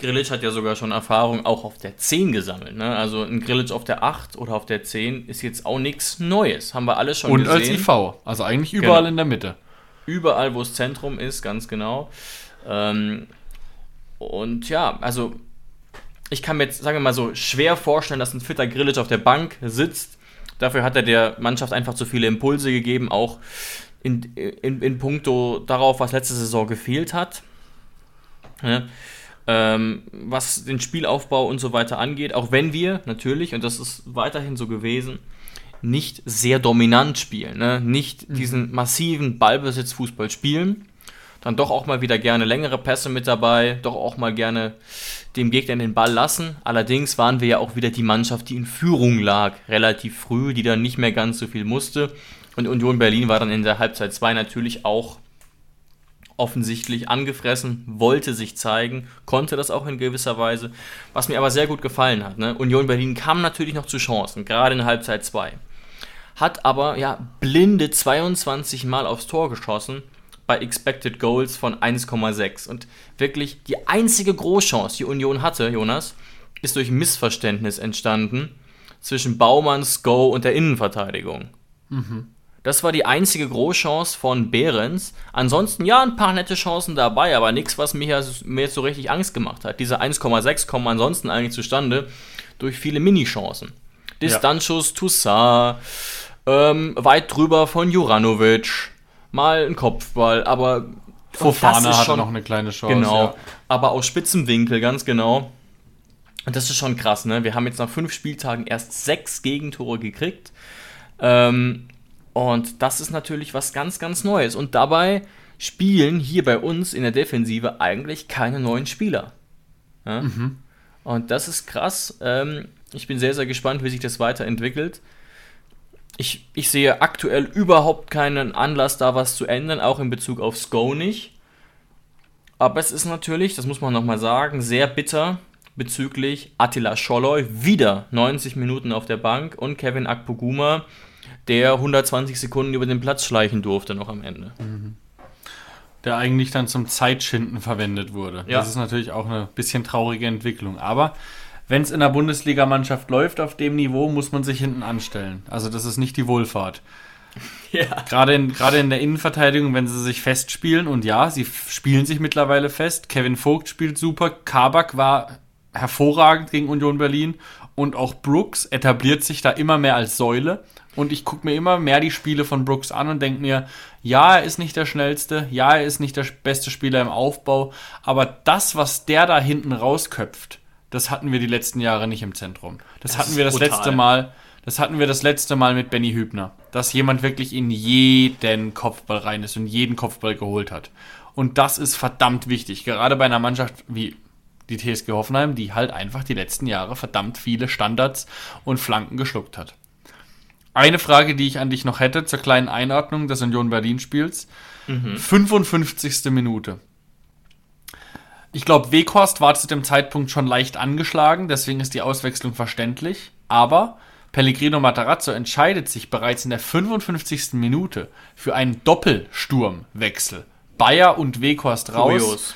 Grillitsch hat ja sogar schon Erfahrung auch auf der 10 gesammelt. Ne? Also ein Grillitsch auf der 8 oder auf der 10 ist jetzt auch nichts Neues. Haben wir alle schon Und gesehen. als IV, also eigentlich überall Genau. in der Mitte. Überall, wo das Zentrum ist, ganz genau. Ähm, und ja, also ich kann mir jetzt, sagen wir mal so, schwer vorstellen, dass ein fitter Grillitsch auf der Bank sitzt. Dafür hat er der Mannschaft einfach zu viele Impulse gegeben, auch in, in, in puncto darauf, was letzte Saison gefehlt hat. Ja. Ähm, was den Spielaufbau und so weiter angeht, auch wenn wir natürlich, und das ist weiterhin so gewesen, nicht sehr dominant spielen, ne? nicht diesen massiven Ballbesitzfußball spielen, dann doch auch mal wieder gerne längere Pässe mit dabei, doch auch mal gerne dem Gegner den Ball lassen. Allerdings waren wir ja auch wieder die Mannschaft, die in Führung lag, relativ früh, die dann nicht mehr ganz so viel musste. Und Union Berlin war dann in der Halbzeit 2 natürlich auch offensichtlich angefressen, wollte sich zeigen, konnte das auch in gewisser Weise, was mir aber sehr gut gefallen hat. Ne? Union Berlin kam natürlich noch zu Chancen, gerade in Halbzeit 2. Hat aber ja blinde 22 Mal aufs Tor geschossen bei Expected Goals von 1,6. Und wirklich die einzige Großchance, die Union hatte, Jonas, ist durch Missverständnis entstanden zwischen Baumanns Go und der Innenverteidigung. Das war die einzige Großchance von Behrens. Ansonsten ja, ein paar nette Chancen dabei, aber nichts, was mir, jetzt- mir jetzt so richtig Angst gemacht hat. Diese 1,6 kommen ansonsten eigentlich zustande durch viele Minichancen. Distanzschuss Toussaint, ähm, weit drüber von Juranovic, mal ein Kopfball, aber Fofana hatte noch eine kleine Chance. Genau, Ja. aber aus spitzem Winkel, ganz genau. Und das ist schon krass, ne? Wir haben jetzt nach fünf Spieltagen erst sechs Gegentore gekriegt. Ähm, und das ist natürlich was ganz, ganz Neues. Und dabei spielen hier bei uns in der Defensive eigentlich keine neuen Spieler. Ja? Und das ist krass. Ähm, ich bin sehr, sehr gespannt, wie sich das weiterentwickelt. Ich, ich sehe aktuell überhaupt keinen Anlass, da was zu ändern, auch in Bezug auf Sko nicht. Aber es ist natürlich, das muss man nochmal sagen, sehr bitter bezüglich Attila Scholloy, wieder 90 Minuten auf der Bank und Kevin Akpoguma, der 120 Sekunden über den Platz schleichen durfte noch am Ende. der eigentlich dann zum Zeitschinden verwendet wurde. Ja. Das ist natürlich auch eine bisschen traurige Entwicklung. Aber wenn es in der Bundesligamannschaft läuft auf dem Niveau, muss man sich hinten anstellen. Also das ist nicht die Wohlfahrt. Ja. Gerade in, gerade in der Innenverteidigung, wenn sie sich festspielen, und ja, sie spielen sich mittlerweile fest. Kevin Vogt spielt super, Kabak war hervorragend gegen Union Berlin und auch Brooks etabliert sich da immer mehr als Säule. Und ich gucke mir immer mehr die Spiele von Brooks an und denke mir, ja, er ist nicht der schnellste, ja, er ist nicht der beste Spieler im Aufbau, aber das, was der da hinten rausköpft, das hatten wir die letzten Jahre nicht im Zentrum. Das, hatten ist wir das brutal. letzte Mal. Das hatten wir das letzte Mal mit Benny Hübner, dass jemand wirklich in jeden Kopfball rein ist und jeden Kopfball geholt hat. Und das ist verdammt wichtig, gerade bei einer Mannschaft wie die TSG Hoffenheim, die halt einfach die letzten Jahre verdammt viele Standards und Flanken geschluckt hat. Eine Frage, die ich an dich noch hätte zur kleinen Einordnung des Union Berlin Spiels. 55. Minute. Ich glaube, Weghorst war zu dem Zeitpunkt schon leicht angeschlagen, deswegen ist die Auswechslung verständlich. Aber Pellegrino Matarazzo entscheidet sich bereits in der 55. Minute für einen Doppelsturmwechsel. Bayer und Weghorst raus, Kurios.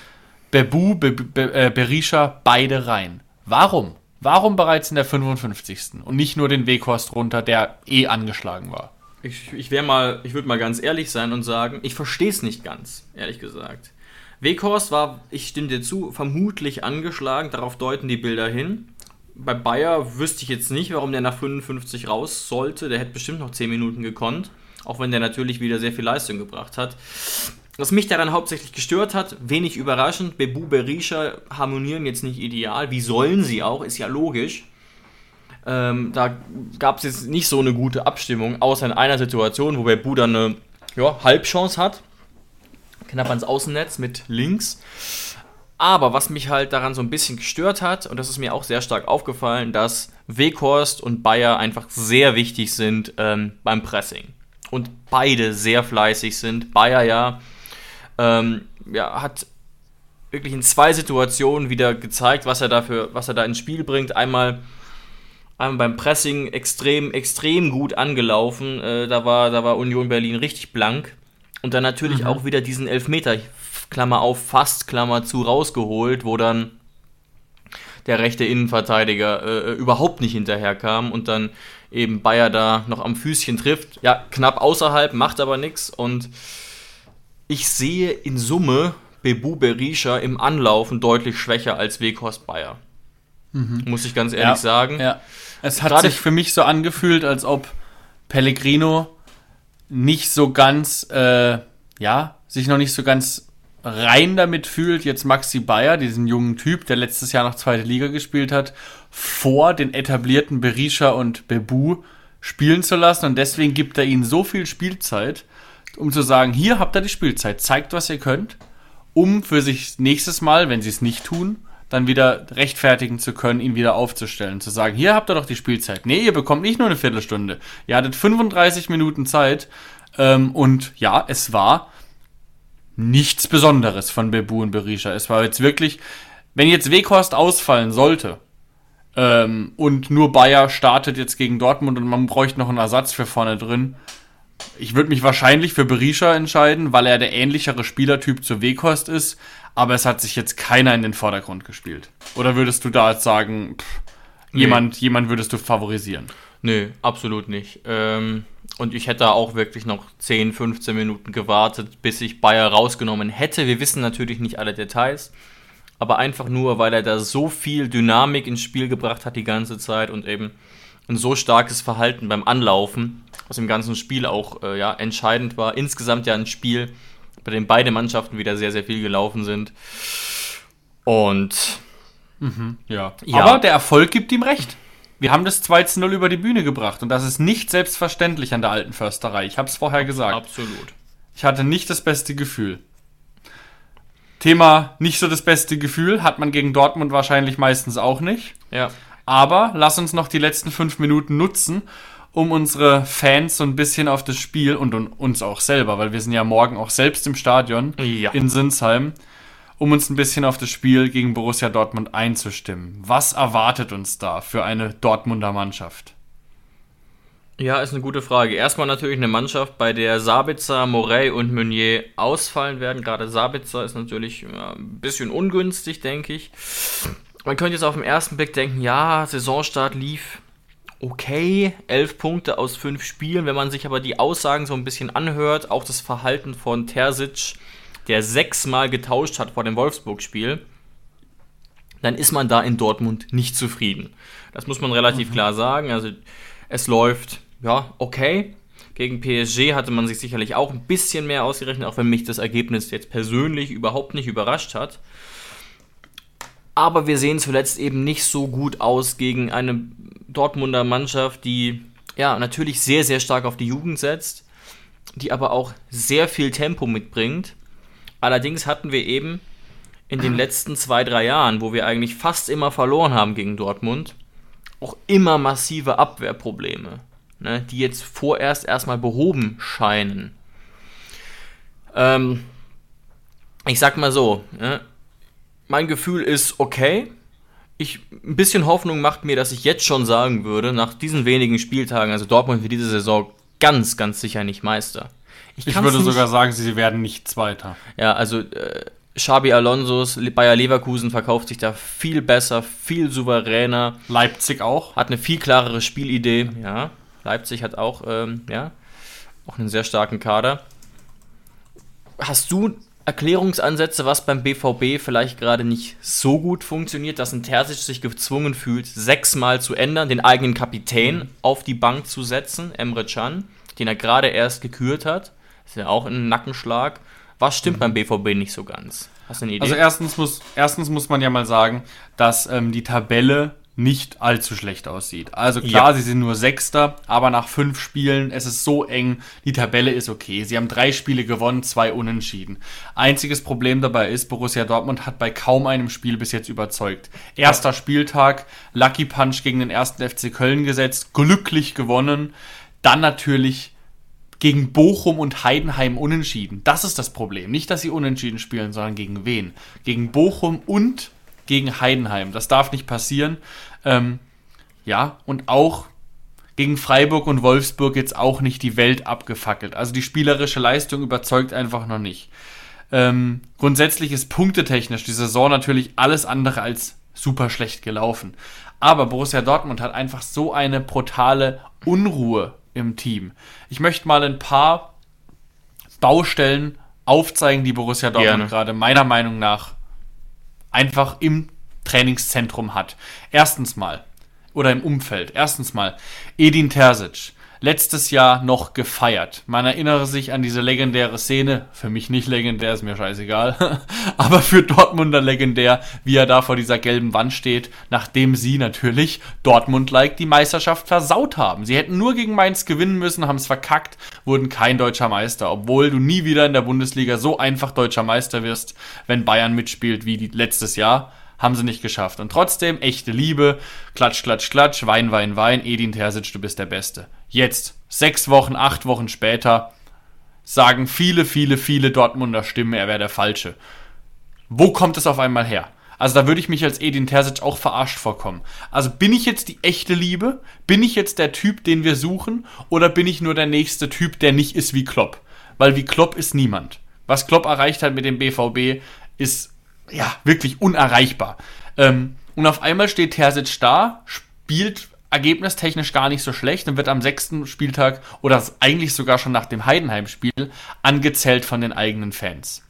Bebu, Be Be äh, Berisha beide rein. Warum? Warum bereits in der 55. und nicht nur den Weghorst runter, der eh angeschlagen war? Ich, ich wäre mal, ich würde mal ganz ehrlich sein und sagen, ich verstehe es nicht ganz, ehrlich gesagt. Weghorst war, ich stimme dir zu, vermutlich angeschlagen, darauf deuten die Bilder hin. Bei Bayer wüsste ich jetzt nicht, warum der nach 55 raus sollte. Der hätte bestimmt noch 10 Minuten gekonnt, auch wenn der natürlich wieder sehr viel Leistung gebracht hat. Was mich daran hauptsächlich gestört hat, wenig überraschend, Bebu Berisha harmonieren jetzt nicht ideal. Wie sollen sie auch? Ist ja logisch. Ähm, da gab es jetzt nicht so eine gute Abstimmung, außer in einer Situation, wo Bebu dann eine ja, Halbchance hat. Knapp ans Außennetz mit links. Aber was mich halt daran so ein bisschen gestört hat, und das ist mir auch sehr stark aufgefallen, dass Weghorst und Bayer einfach sehr wichtig sind ähm, beim Pressing. Und beide sehr fleißig sind. Bayer ja, ähm, ja hat wirklich in zwei Situationen wieder gezeigt, was er dafür, was er da ins Spiel bringt. Einmal, einmal beim Pressing extrem, extrem gut angelaufen. Äh, da, war, da war Union Berlin richtig blank. Und dann natürlich auch wieder diesen Elfmeter, Klammer auf, fast, Klammer zu, rausgeholt, wo dann der rechte Innenverteidiger äh, überhaupt nicht hinterherkam und dann eben Bayer da noch am Füßchen trifft. Ja, knapp außerhalb, macht aber nichts und ich sehe in Summe Bebu Berisha im Anlaufen deutlich schwächer als Weghorst Bayer. Muss ich ganz ehrlich sagen. Ja. Es hat Gerade- sich für mich so angefühlt, als ob Pellegrino nicht so ganz, äh, ja, sich noch nicht so ganz rein damit fühlt, jetzt Maxi Bayer, diesen jungen Typ, der letztes Jahr noch zweite Liga gespielt hat, vor den etablierten Berisha und Bebu spielen zu lassen. Und deswegen gibt er ihnen so viel Spielzeit, um zu sagen, hier habt ihr die Spielzeit, zeigt, was ihr könnt, um für sich nächstes Mal, wenn sie es nicht tun, dann wieder rechtfertigen zu können, ihn wieder aufzustellen. Zu sagen, hier habt ihr doch die Spielzeit. Nee, ihr bekommt nicht nur eine Viertelstunde. Ihr hattet 35 Minuten Zeit. Ähm, und ja, es war nichts Besonderes von Bebu und Berisha. Es war jetzt wirklich, wenn jetzt Weghorst ausfallen sollte ähm, und nur Bayer startet jetzt gegen Dortmund und man bräuchte noch einen Ersatz für vorne drin, ich würde mich wahrscheinlich für Berisha entscheiden, weil er der ähnlichere Spielertyp zu Weghorst ist, aber es hat sich jetzt keiner in den Vordergrund gespielt. Oder würdest du da jetzt sagen, pff, jemand, jemand würdest du favorisieren? Nö, absolut nicht. Ähm, und ich hätte auch wirklich noch 10, 15 Minuten gewartet, bis ich Bayer rausgenommen hätte. Wir wissen natürlich nicht alle Details, aber einfach nur, weil er da so viel Dynamik ins Spiel gebracht hat die ganze Zeit und eben ein so starkes Verhalten beim Anlaufen, was im ganzen Spiel auch äh, ja, entscheidend war. Insgesamt ja ein Spiel, bei dem beide Mannschaften wieder sehr, sehr viel gelaufen sind. Und Ja. Ja. Aber der Erfolg gibt ihm recht. Wir haben das 2 zu 0 über die Bühne gebracht und das ist nicht selbstverständlich an der alten Försterei. Ich habe es vorher gesagt. absolut. Ich hatte nicht das beste Gefühl. Thema nicht so das beste Gefühl hat man gegen Dortmund wahrscheinlich meistens auch nicht. Ja. Aber lass uns noch die letzten fünf Minuten nutzen, um unsere Fans so ein bisschen auf das Spiel und un- uns auch selber, weil wir sind ja morgen auch selbst im Stadion Ja. in Sinsheim, um uns ein bisschen auf das Spiel gegen Borussia Dortmund einzustimmen. Was erwartet uns da für eine Dortmunder Mannschaft? Ja, ist eine gute Frage. Erstmal natürlich eine Mannschaft, bei der Sabitzer, Morey und Meunier ausfallen werden. Gerade Sabitzer ist natürlich ja, ein bisschen ungünstig, denke ich. Man könnte jetzt auf den ersten Blick denken, ja, Saisonstart lief okay, elf Punkte aus fünf Spielen. Wenn man sich aber die Aussagen so ein bisschen anhört, auch das Verhalten von Terzic, der sechsmal getauscht hat vor dem Wolfsburg-Spiel, dann ist man da in Dortmund nicht zufrieden. Das muss man relativ klar sagen. Also es läuft, ja, okay. Gegen PSG hatte man sich sicherlich auch ein bisschen mehr ausgerechnet, auch wenn mich das Ergebnis jetzt persönlich überhaupt nicht überrascht hat. Aber wir sehen zuletzt eben nicht so gut aus gegen eine Dortmunder Mannschaft, die ja natürlich sehr, sehr stark auf die Jugend setzt, die aber auch sehr viel Tempo mitbringt. Allerdings hatten wir eben in den letzten zwei, drei Jahren, wo wir eigentlich fast immer verloren haben gegen Dortmund, auch immer massive Abwehrprobleme, ne, die jetzt vorerst erstmal behoben scheinen. Ähm, ich sag mal so, ne, mein Gefühl ist okay. Ich, ein bisschen Hoffnung macht mir, dass ich jetzt schon sagen würde, nach diesen wenigen Spieltagen, also Dortmund für diese Saison ganz, ganz sicher nicht Meister. Ich kann's würde sogar sagen, sie werden nicht Zweiter. Ja, also äh, Xabi Alonso's Bayer Leverkusen verkauft sich da viel besser, viel souveräner, Leipzig auch. hat eine viel klarere Spielidee. Ja, Leipzig hat auch, ähm, ja, auch einen sehr starken Kader. Hast du Erklärungsansätze, was beim BVB vielleicht gerade nicht so gut funktioniert, dass ein Terzic sich gezwungen fühlt, sechsmal zu ändern, den eigenen Kapitän auf die Bank zu setzen, Emre Can, den er gerade erst gekürt hat. Ist ja auch ein Nackenschlag. Was stimmt beim BVB nicht so ganz? Hast du eine Idee? Also erstens muss, erstens muss man ja mal sagen, dass ähm, die Tabelle nicht allzu schlecht aussieht. Also klar, Ja. sie sind nur Sechster, aber nach fünf Spielen, es ist so eng, die Tabelle ist okay. Sie haben drei Spiele gewonnen, zwei unentschieden. Einziges Problem dabei ist, Borussia Dortmund hat bei kaum einem Spiel bis jetzt überzeugt. Erster Spieltag, Lucky Punch gegen den ersten FC Köln gesetzt, glücklich gewonnen. Dann natürlich gegen Bochum und Heidenheim unentschieden. Das ist das Problem. Nicht, dass sie unentschieden spielen, sondern gegen wen? Gegen Bochum und gegen Heidenheim. Das darf nicht passieren. Ähm, ja, und auch gegen Freiburg und Wolfsburg jetzt auch nicht die Welt abgefackelt. Also die spielerische Leistung überzeugt einfach noch nicht. Ähm, grundsätzlich ist punktetechnisch die Saison natürlich alles andere als super schlecht gelaufen. Aber Borussia Dortmund hat einfach so eine brutale Unruhe im Team. Ich möchte mal ein paar Baustellen aufzeigen, die Borussia Dortmund Gerne. gerade meiner Meinung nach einfach im Trainingszentrum hat. Erstens mal, oder im Umfeld. Erstens mal, Edin Terzic. Letztes Jahr noch gefeiert. Man erinnere sich an diese legendäre Szene. Für mich nicht legendär, ist mir scheißegal. Aber für Dortmunder legendär, wie er da vor dieser gelben Wand steht, nachdem sie natürlich Dortmund-like die Meisterschaft versaut haben. Sie hätten nur gegen Mainz gewinnen müssen, haben es verkackt, wurden kein deutscher Meister. Obwohl du nie wieder in der Bundesliga so einfach deutscher Meister wirst, wenn Bayern mitspielt wie letztes Jahr haben sie nicht geschafft. Und trotzdem, echte Liebe, klatsch, klatsch, klatsch, Wein, Wein, Wein, Edin Terzic, du bist der Beste. Jetzt, sechs Wochen, acht Wochen später, sagen viele, viele, viele Dortmunder Stimmen, er wäre der Falsche. Wo kommt es auf einmal her? Also da würde ich mich als Edin Terzic auch verarscht vorkommen. Also bin ich jetzt die echte Liebe? Bin ich jetzt der Typ, den wir suchen? Oder bin ich nur der nächste Typ, der nicht ist wie Klopp? Weil wie Klopp ist niemand. Was Klopp erreicht hat mit dem BVB, ist ja wirklich unerreichbar. Ähm, und auf einmal steht Terzic da, spielt ergebnistechnisch gar nicht so schlecht und wird am sechsten Spieltag oder eigentlich sogar schon nach dem Heidenheim-Spiel angezählt von den eigenen Fans.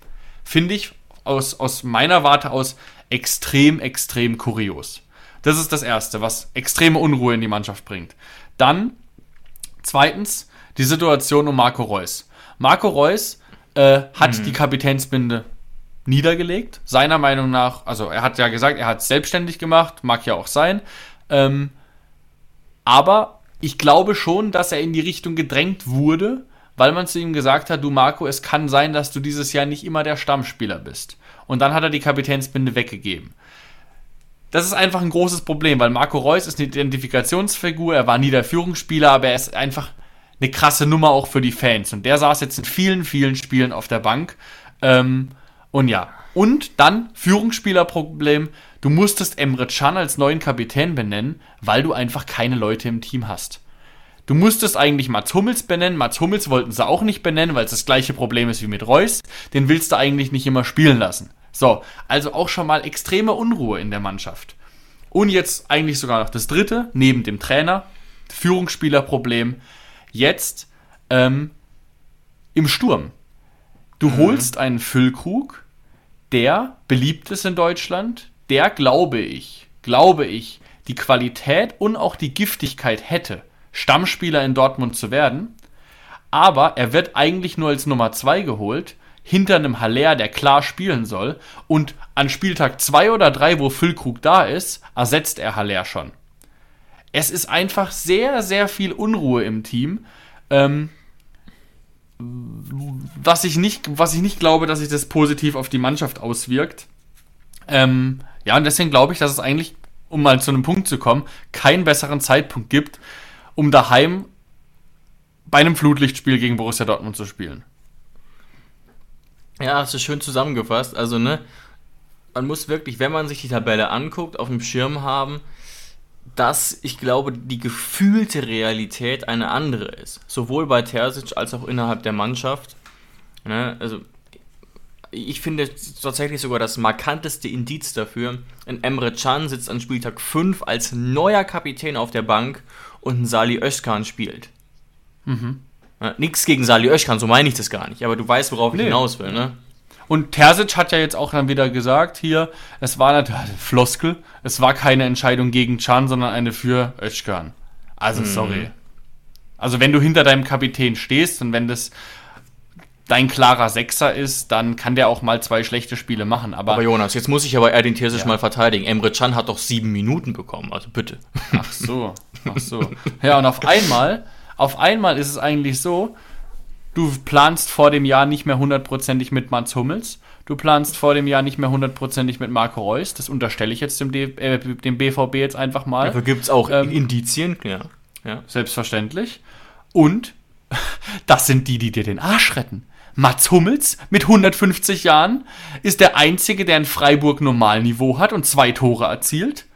Finde ich aus, aus meiner Warte aus extrem, extrem kurios. Das ist das Erste, was extreme Unruhe in die Mannschaft bringt. Dann, zweitens, die Situation um Marco Reus. Marco Reus äh, hat die Kapitänsbinde niedergelegt. Seiner Meinung nach, also er hat ja gesagt, er hat es selbstständig gemacht, mag ja auch sein. Ähm, aber ich glaube schon, dass er in die Richtung gedrängt wurde, weil man zu ihm gesagt hat, du Marco, es kann sein, dass du dieses Jahr nicht immer der Stammspieler bist. Und dann hat er die Kapitänsbinde weggegeben. Das ist einfach ein großes Problem, weil Marco Reus ist eine Identifikationsfigur, er war nie der Führungsspieler, aber er ist einfach eine krasse Nummer auch für die Fans. Und der saß jetzt in vielen, vielen Spielen auf der Bank. Ähm, und ja, und dann Führungsspielerproblem. Du musstest Emre Can als neuen Kapitän benennen, weil du einfach keine Leute im Team hast. Du musstest eigentlich Mats Hummels benennen. Mats Hummels wollten sie auch nicht benennen, weil es das gleiche Problem ist wie mit Reus. Den willst du eigentlich nicht immer spielen lassen. So, also auch schon mal extreme Unruhe in der Mannschaft. Und jetzt eigentlich sogar noch das dritte, neben dem Trainer, Führungsspielerproblem. Jetzt ähm, im Sturm. Du holst einen Füllkrug, der beliebt ist in Deutschland, der glaube ich, glaube ich, die Qualität und auch die Giftigkeit hätte, Stammspieler in Dortmund zu werden. Aber er wird eigentlich nur als Nummer 2 geholt, hinter einem Haller, der klar spielen soll. Und an Spieltag 2 oder 3, wo Füllkrug da ist, ersetzt er Haller schon. Es ist einfach sehr, sehr viel Unruhe im Team. Ähm, was ich nicht, was ich nicht glaube, dass sich das positiv auf die Mannschaft auswirkt. Ähm, ja, und deswegen glaube ich, dass es eigentlich, um mal zu einem Punkt zu kommen, keinen besseren Zeitpunkt gibt, um daheim bei einem Flutlichtspiel gegen Borussia Dortmund zu spielen. Ja, hast du schön zusammengefasst. Also, ne, man muss wirklich, wenn man sich die Tabelle anguckt, auf dem Schirm haben, dass ich glaube, die gefühlte Realität eine andere ist. Sowohl bei Terzic als auch innerhalb der Mannschaft. Ne? Also, ich finde tatsächlich sogar das markanteste Indiz dafür. Ein Emre Can sitzt an Spieltag 5 als neuer Kapitän auf der Bank und ein Sali Özkan spielt. Mhm. Ja, Nichts gegen Sali Özkan, so meine ich das gar nicht. Aber du weißt, worauf ich Nee. hinaus will, ne? Und Terzic hat ja jetzt auch dann wieder gesagt, hier, es war natürlich Floskel, es war keine Entscheidung gegen Can, sondern eine für Özcan. Also sorry. Also wenn du hinter deinem Kapitän stehst und wenn das dein klarer Sechser ist, dann kann der auch mal zwei schlechte Spiele machen. Aber, Aber Jonas, jetzt muss ich aber Erdin Terzic mal verteidigen. Emre Can hat doch sieben Minuten bekommen, also bitte. ach so, ach so. Ja, und auf einmal, auf einmal ist es eigentlich so, du planst vor dem Jahr nicht mehr hundertprozentig mit Mats Hummels. Du planst vor dem Jahr nicht mehr hundertprozentig mit Marco Reus. Das unterstelle ich jetzt dem, D äh, dem BVB jetzt einfach mal. Dafür gibt es auch Ähm, Indizien, ja. ja. Selbstverständlich. Und das sind die, die dir den Arsch retten. Mats Hummels mit 150 Jahren ist der Einzige, der in Freiburg Normalniveau hat und zwei Tore erzielt.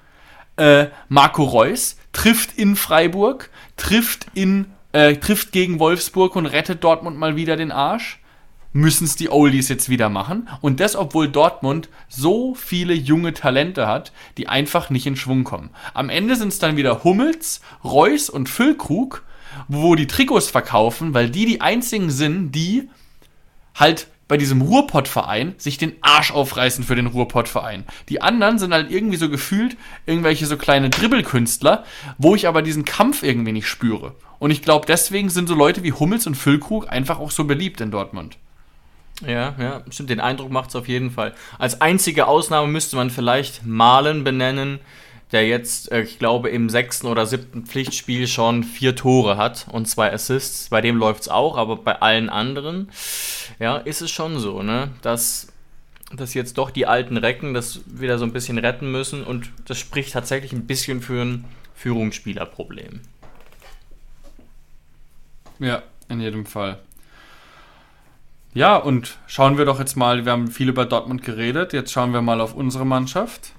Äh, Marco Reus trifft in Freiburg, trifft, in, äh, trifft gegen Wolfsburg und rettet Dortmund mal wieder den Arsch. Müssen es die Oldies jetzt wieder machen. Und das, obwohl Dortmund so viele junge Talente hat, die einfach nicht in Schwung kommen. Am Ende sind es dann wieder Hummels, Reus und Füllkrug, wo die Trikots verkaufen, weil die die einzigen sind, die halt bei diesem Ruhrpott-Verein sich den Arsch aufreißen für den Ruhrpott-Verein. Die anderen sind halt irgendwie so gefühlt irgendwelche so kleine Dribbelkünstler, wo ich aber diesen Kampf irgendwie nicht spüre. Und ich glaube, deswegen sind so Leute wie Hummels und Füllkrug einfach auch so beliebt in Dortmund. Ja, ja, stimmt, den Eindruck macht es auf jeden Fall. Als einzige Ausnahme müsste man vielleicht Malen benennen, der jetzt, äh, ich glaube, im sechsten oder siebten Pflichtspiel schon vier Tore hat und zwei Assists. Bei dem läuft es auch, aber bei allen anderen, ja, ist es schon so, ne, dass, dass jetzt doch die alten Recken das wieder so ein bisschen retten müssen und das spricht tatsächlich ein bisschen für ein Führungsspielerproblem. Ja, in jedem Fall. Ja, und schauen wir doch jetzt mal, wir haben viel über Dortmund geredet, jetzt schauen wir mal auf unsere Mannschaft.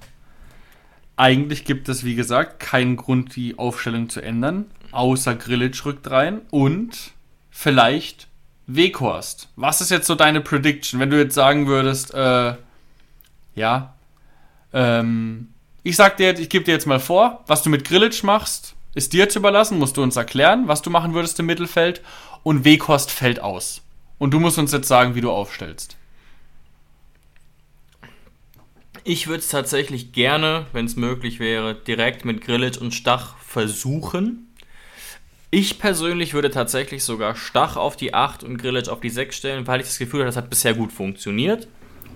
Eigentlich gibt es, wie gesagt, keinen Grund, die Aufstellung zu ändern, außer Grillitsch rückt rein und vielleicht Weghorst. Was ist jetzt so deine Prediction, wenn du jetzt sagen würdest, äh, ja, ähm, ich sag dir, ich gebe dir jetzt mal vor, was du mit Grillitsch machst, ist dir zu überlassen, musst du uns erklären, was du machen würdest im Mittelfeld und Weghorst fällt aus. Und du musst uns jetzt sagen, wie du aufstellst. Ich würde es tatsächlich gerne, wenn es möglich wäre, direkt mit Grillitsch und Stach versuchen. Ich persönlich würde tatsächlich sogar Stach auf die 8 und Grillitsch auf die 6 stellen, weil ich das Gefühl habe, das hat bisher gut funktioniert.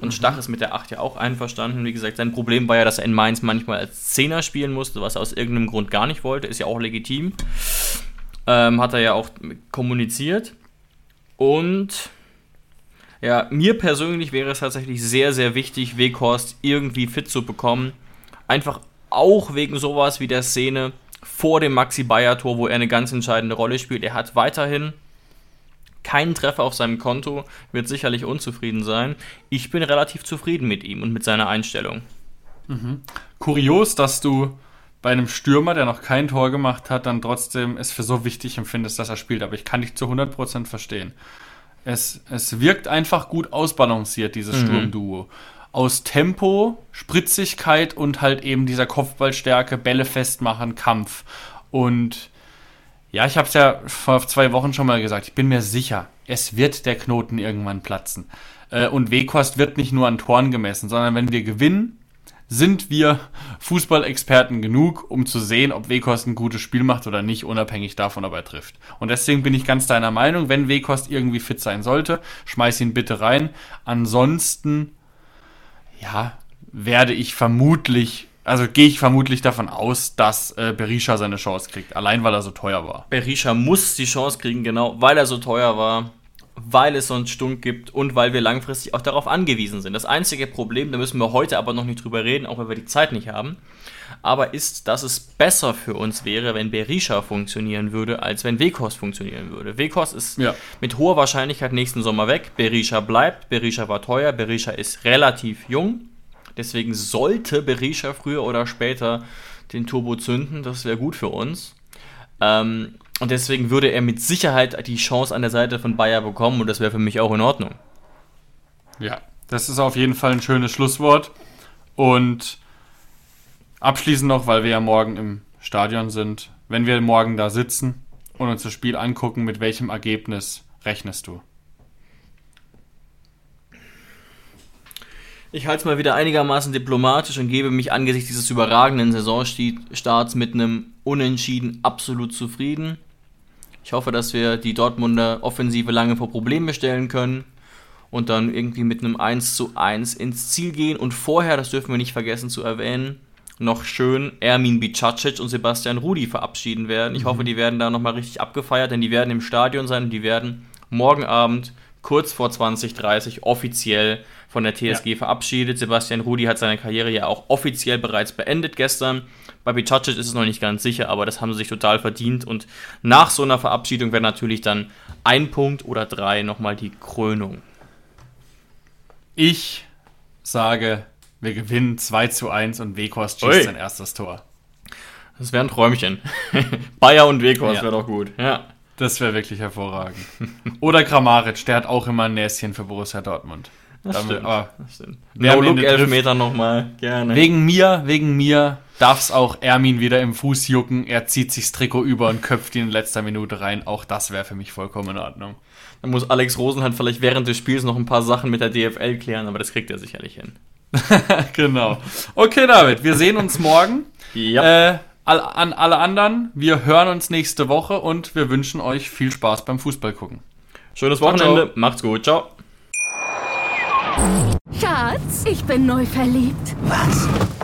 Und Stach ist mit der 8 ja auch einverstanden. Wie gesagt, sein Problem war ja, dass er in Mainz manchmal als Zehner spielen musste, was er aus irgendeinem Grund gar nicht wollte. Ist ja auch legitim. Ähm, hat er ja auch kommuniziert. Und ja, mir persönlich wäre es tatsächlich sehr, sehr wichtig, Weghorst irgendwie fit zu bekommen. Einfach auch wegen sowas wie der Szene vor dem Maxi Bayer Tor, wo er eine ganz entscheidende Rolle spielt. Er hat weiterhin keinen Treffer auf seinem Konto, wird sicherlich unzufrieden sein. Ich bin relativ zufrieden mit ihm und mit seiner Einstellung. Kurios, dass du bei einem Stürmer, der noch kein Tor gemacht hat, dann trotzdem es für so wichtig empfindest, dass er spielt. Aber ich kann dich zu 100% verstehen. Es, es wirkt einfach gut ausbalanciert, dieses Sturmduo. Aus Tempo, Spritzigkeit und halt eben dieser Kopfballstärke, Bälle festmachen, Kampf. Und ja, ich habe es ja vor zwei Wochen schon mal gesagt. Ich bin mir sicher, es wird der Knoten irgendwann platzen. Äh, Und Weghorst wird nicht nur an Toren gemessen, sondern wenn wir gewinnen, sind wir Fußballexperten genug, um zu sehen, ob Weghorst ein gutes Spiel macht oder nicht, unabhängig davon, ob er trifft. Und deswegen bin ich ganz deiner Meinung, wenn Weghorst irgendwie fit sein sollte, schmeiß ihn bitte rein. Ansonsten, ja, werde ich vermutlich, also gehe ich vermutlich davon aus, dass äh, Berisha seine Chance kriegt, allein weil er so teuer war. Berisha muss die Chance kriegen, genau, weil er so teuer war, weil es so einen Stunk gibt und weil wir langfristig auch darauf angewiesen sind. Das einzige Problem, da müssen wir heute aber noch nicht drüber reden, auch weil wir die Zeit nicht haben, aber ist, dass es besser für uns wäre, wenn Berisha funktionieren würde, als wenn Weghorst funktionieren würde. Weghorst ist Ja. mit hoher Wahrscheinlichkeit nächsten Sommer weg, Berisha bleibt, Berisha war teuer, Berisha ist relativ jung, Deswegen sollte Berisha früher oder später den Turbo zünden. Das wäre gut für uns. Ähm, und deswegen würde er mit Sicherheit die Chance an der Seite von Bayer bekommen und das wäre für mich auch in Ordnung. Ja, das ist auf jeden Fall ein schönes Schlusswort. Und abschließend noch, weil wir ja morgen im Stadion sind, wenn wir morgen da sitzen und uns das Spiel angucken, mit welchem Ergebnis rechnest du? Ich halte es mal wieder einigermaßen diplomatisch und gebe mich angesichts dieses überragenden Saisonstarts mit einem Unentschieden absolut zufrieden. Ich hoffe, dass wir die Dortmunder Offensive lange vor Probleme stellen können und dann irgendwie mit einem 1 zu 1 ins Ziel gehen. Und vorher, das dürfen wir nicht vergessen zu erwähnen, noch schön Ermin Bicacic und Sebastian Rudi verabschieden werden. Ich mhm. hoffe, die werden da nochmal richtig abgefeiert, denn die werden im Stadion sein und die werden morgen Abend kurz vor 2030 offiziell von der TSG ja. verabschiedet. Sebastian Rudi hat seine Karriere ja auch offiziell bereits beendet gestern. Bei Bicacic ist es noch nicht ganz sicher, aber das haben sie sich total verdient. Und nach so einer Verabschiedung wäre natürlich dann ein Punkt oder drei nochmal die Krönung. Ich sage, wir gewinnen 2 zu 1 und Weghorst schießt sein erstes Tor. Das wäre ein Träumchen. Bayer und Weghorst ja. wäre doch gut. Ja. Das wäre wirklich hervorragend. Oder Kramaric, der hat auch immer ein Näschen für Borussia Dortmund. Das Damit, stimmt. Aber das stimmt. No-Look-Elfmeter nochmal, gerne. Wegen mir, wegen mir darf es auch Ermin wieder im Fuß jucken. Er zieht sich das Trikot über und köpft ihn in letzter Minute rein. Auch das wäre für mich vollkommen in Ordnung. Dann muss Alex Rosen halt vielleicht während des Spiels noch ein paar Sachen mit der DFL klären, aber das kriegt er sicherlich hin. genau. Okay, David, wir sehen uns morgen. Ja. Äh, an alle anderen, wir hören uns nächste Woche und wir wünschen euch viel Spaß beim Fußball gucken. Schönes Wochenende, ciao. macht's gut, ciao. Schatz, ich bin neu verliebt. Was?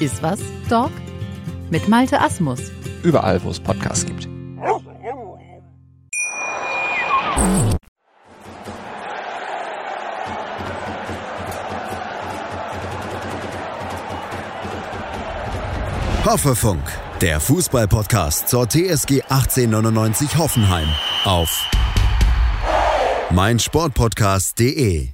Iswas Dog mit Malte Asmus. Überall, wo es Podcasts gibt. Hoffefunk der Fußballpodcast zur TSG 1899 Hoffenheim auf meinsportpodcast.de.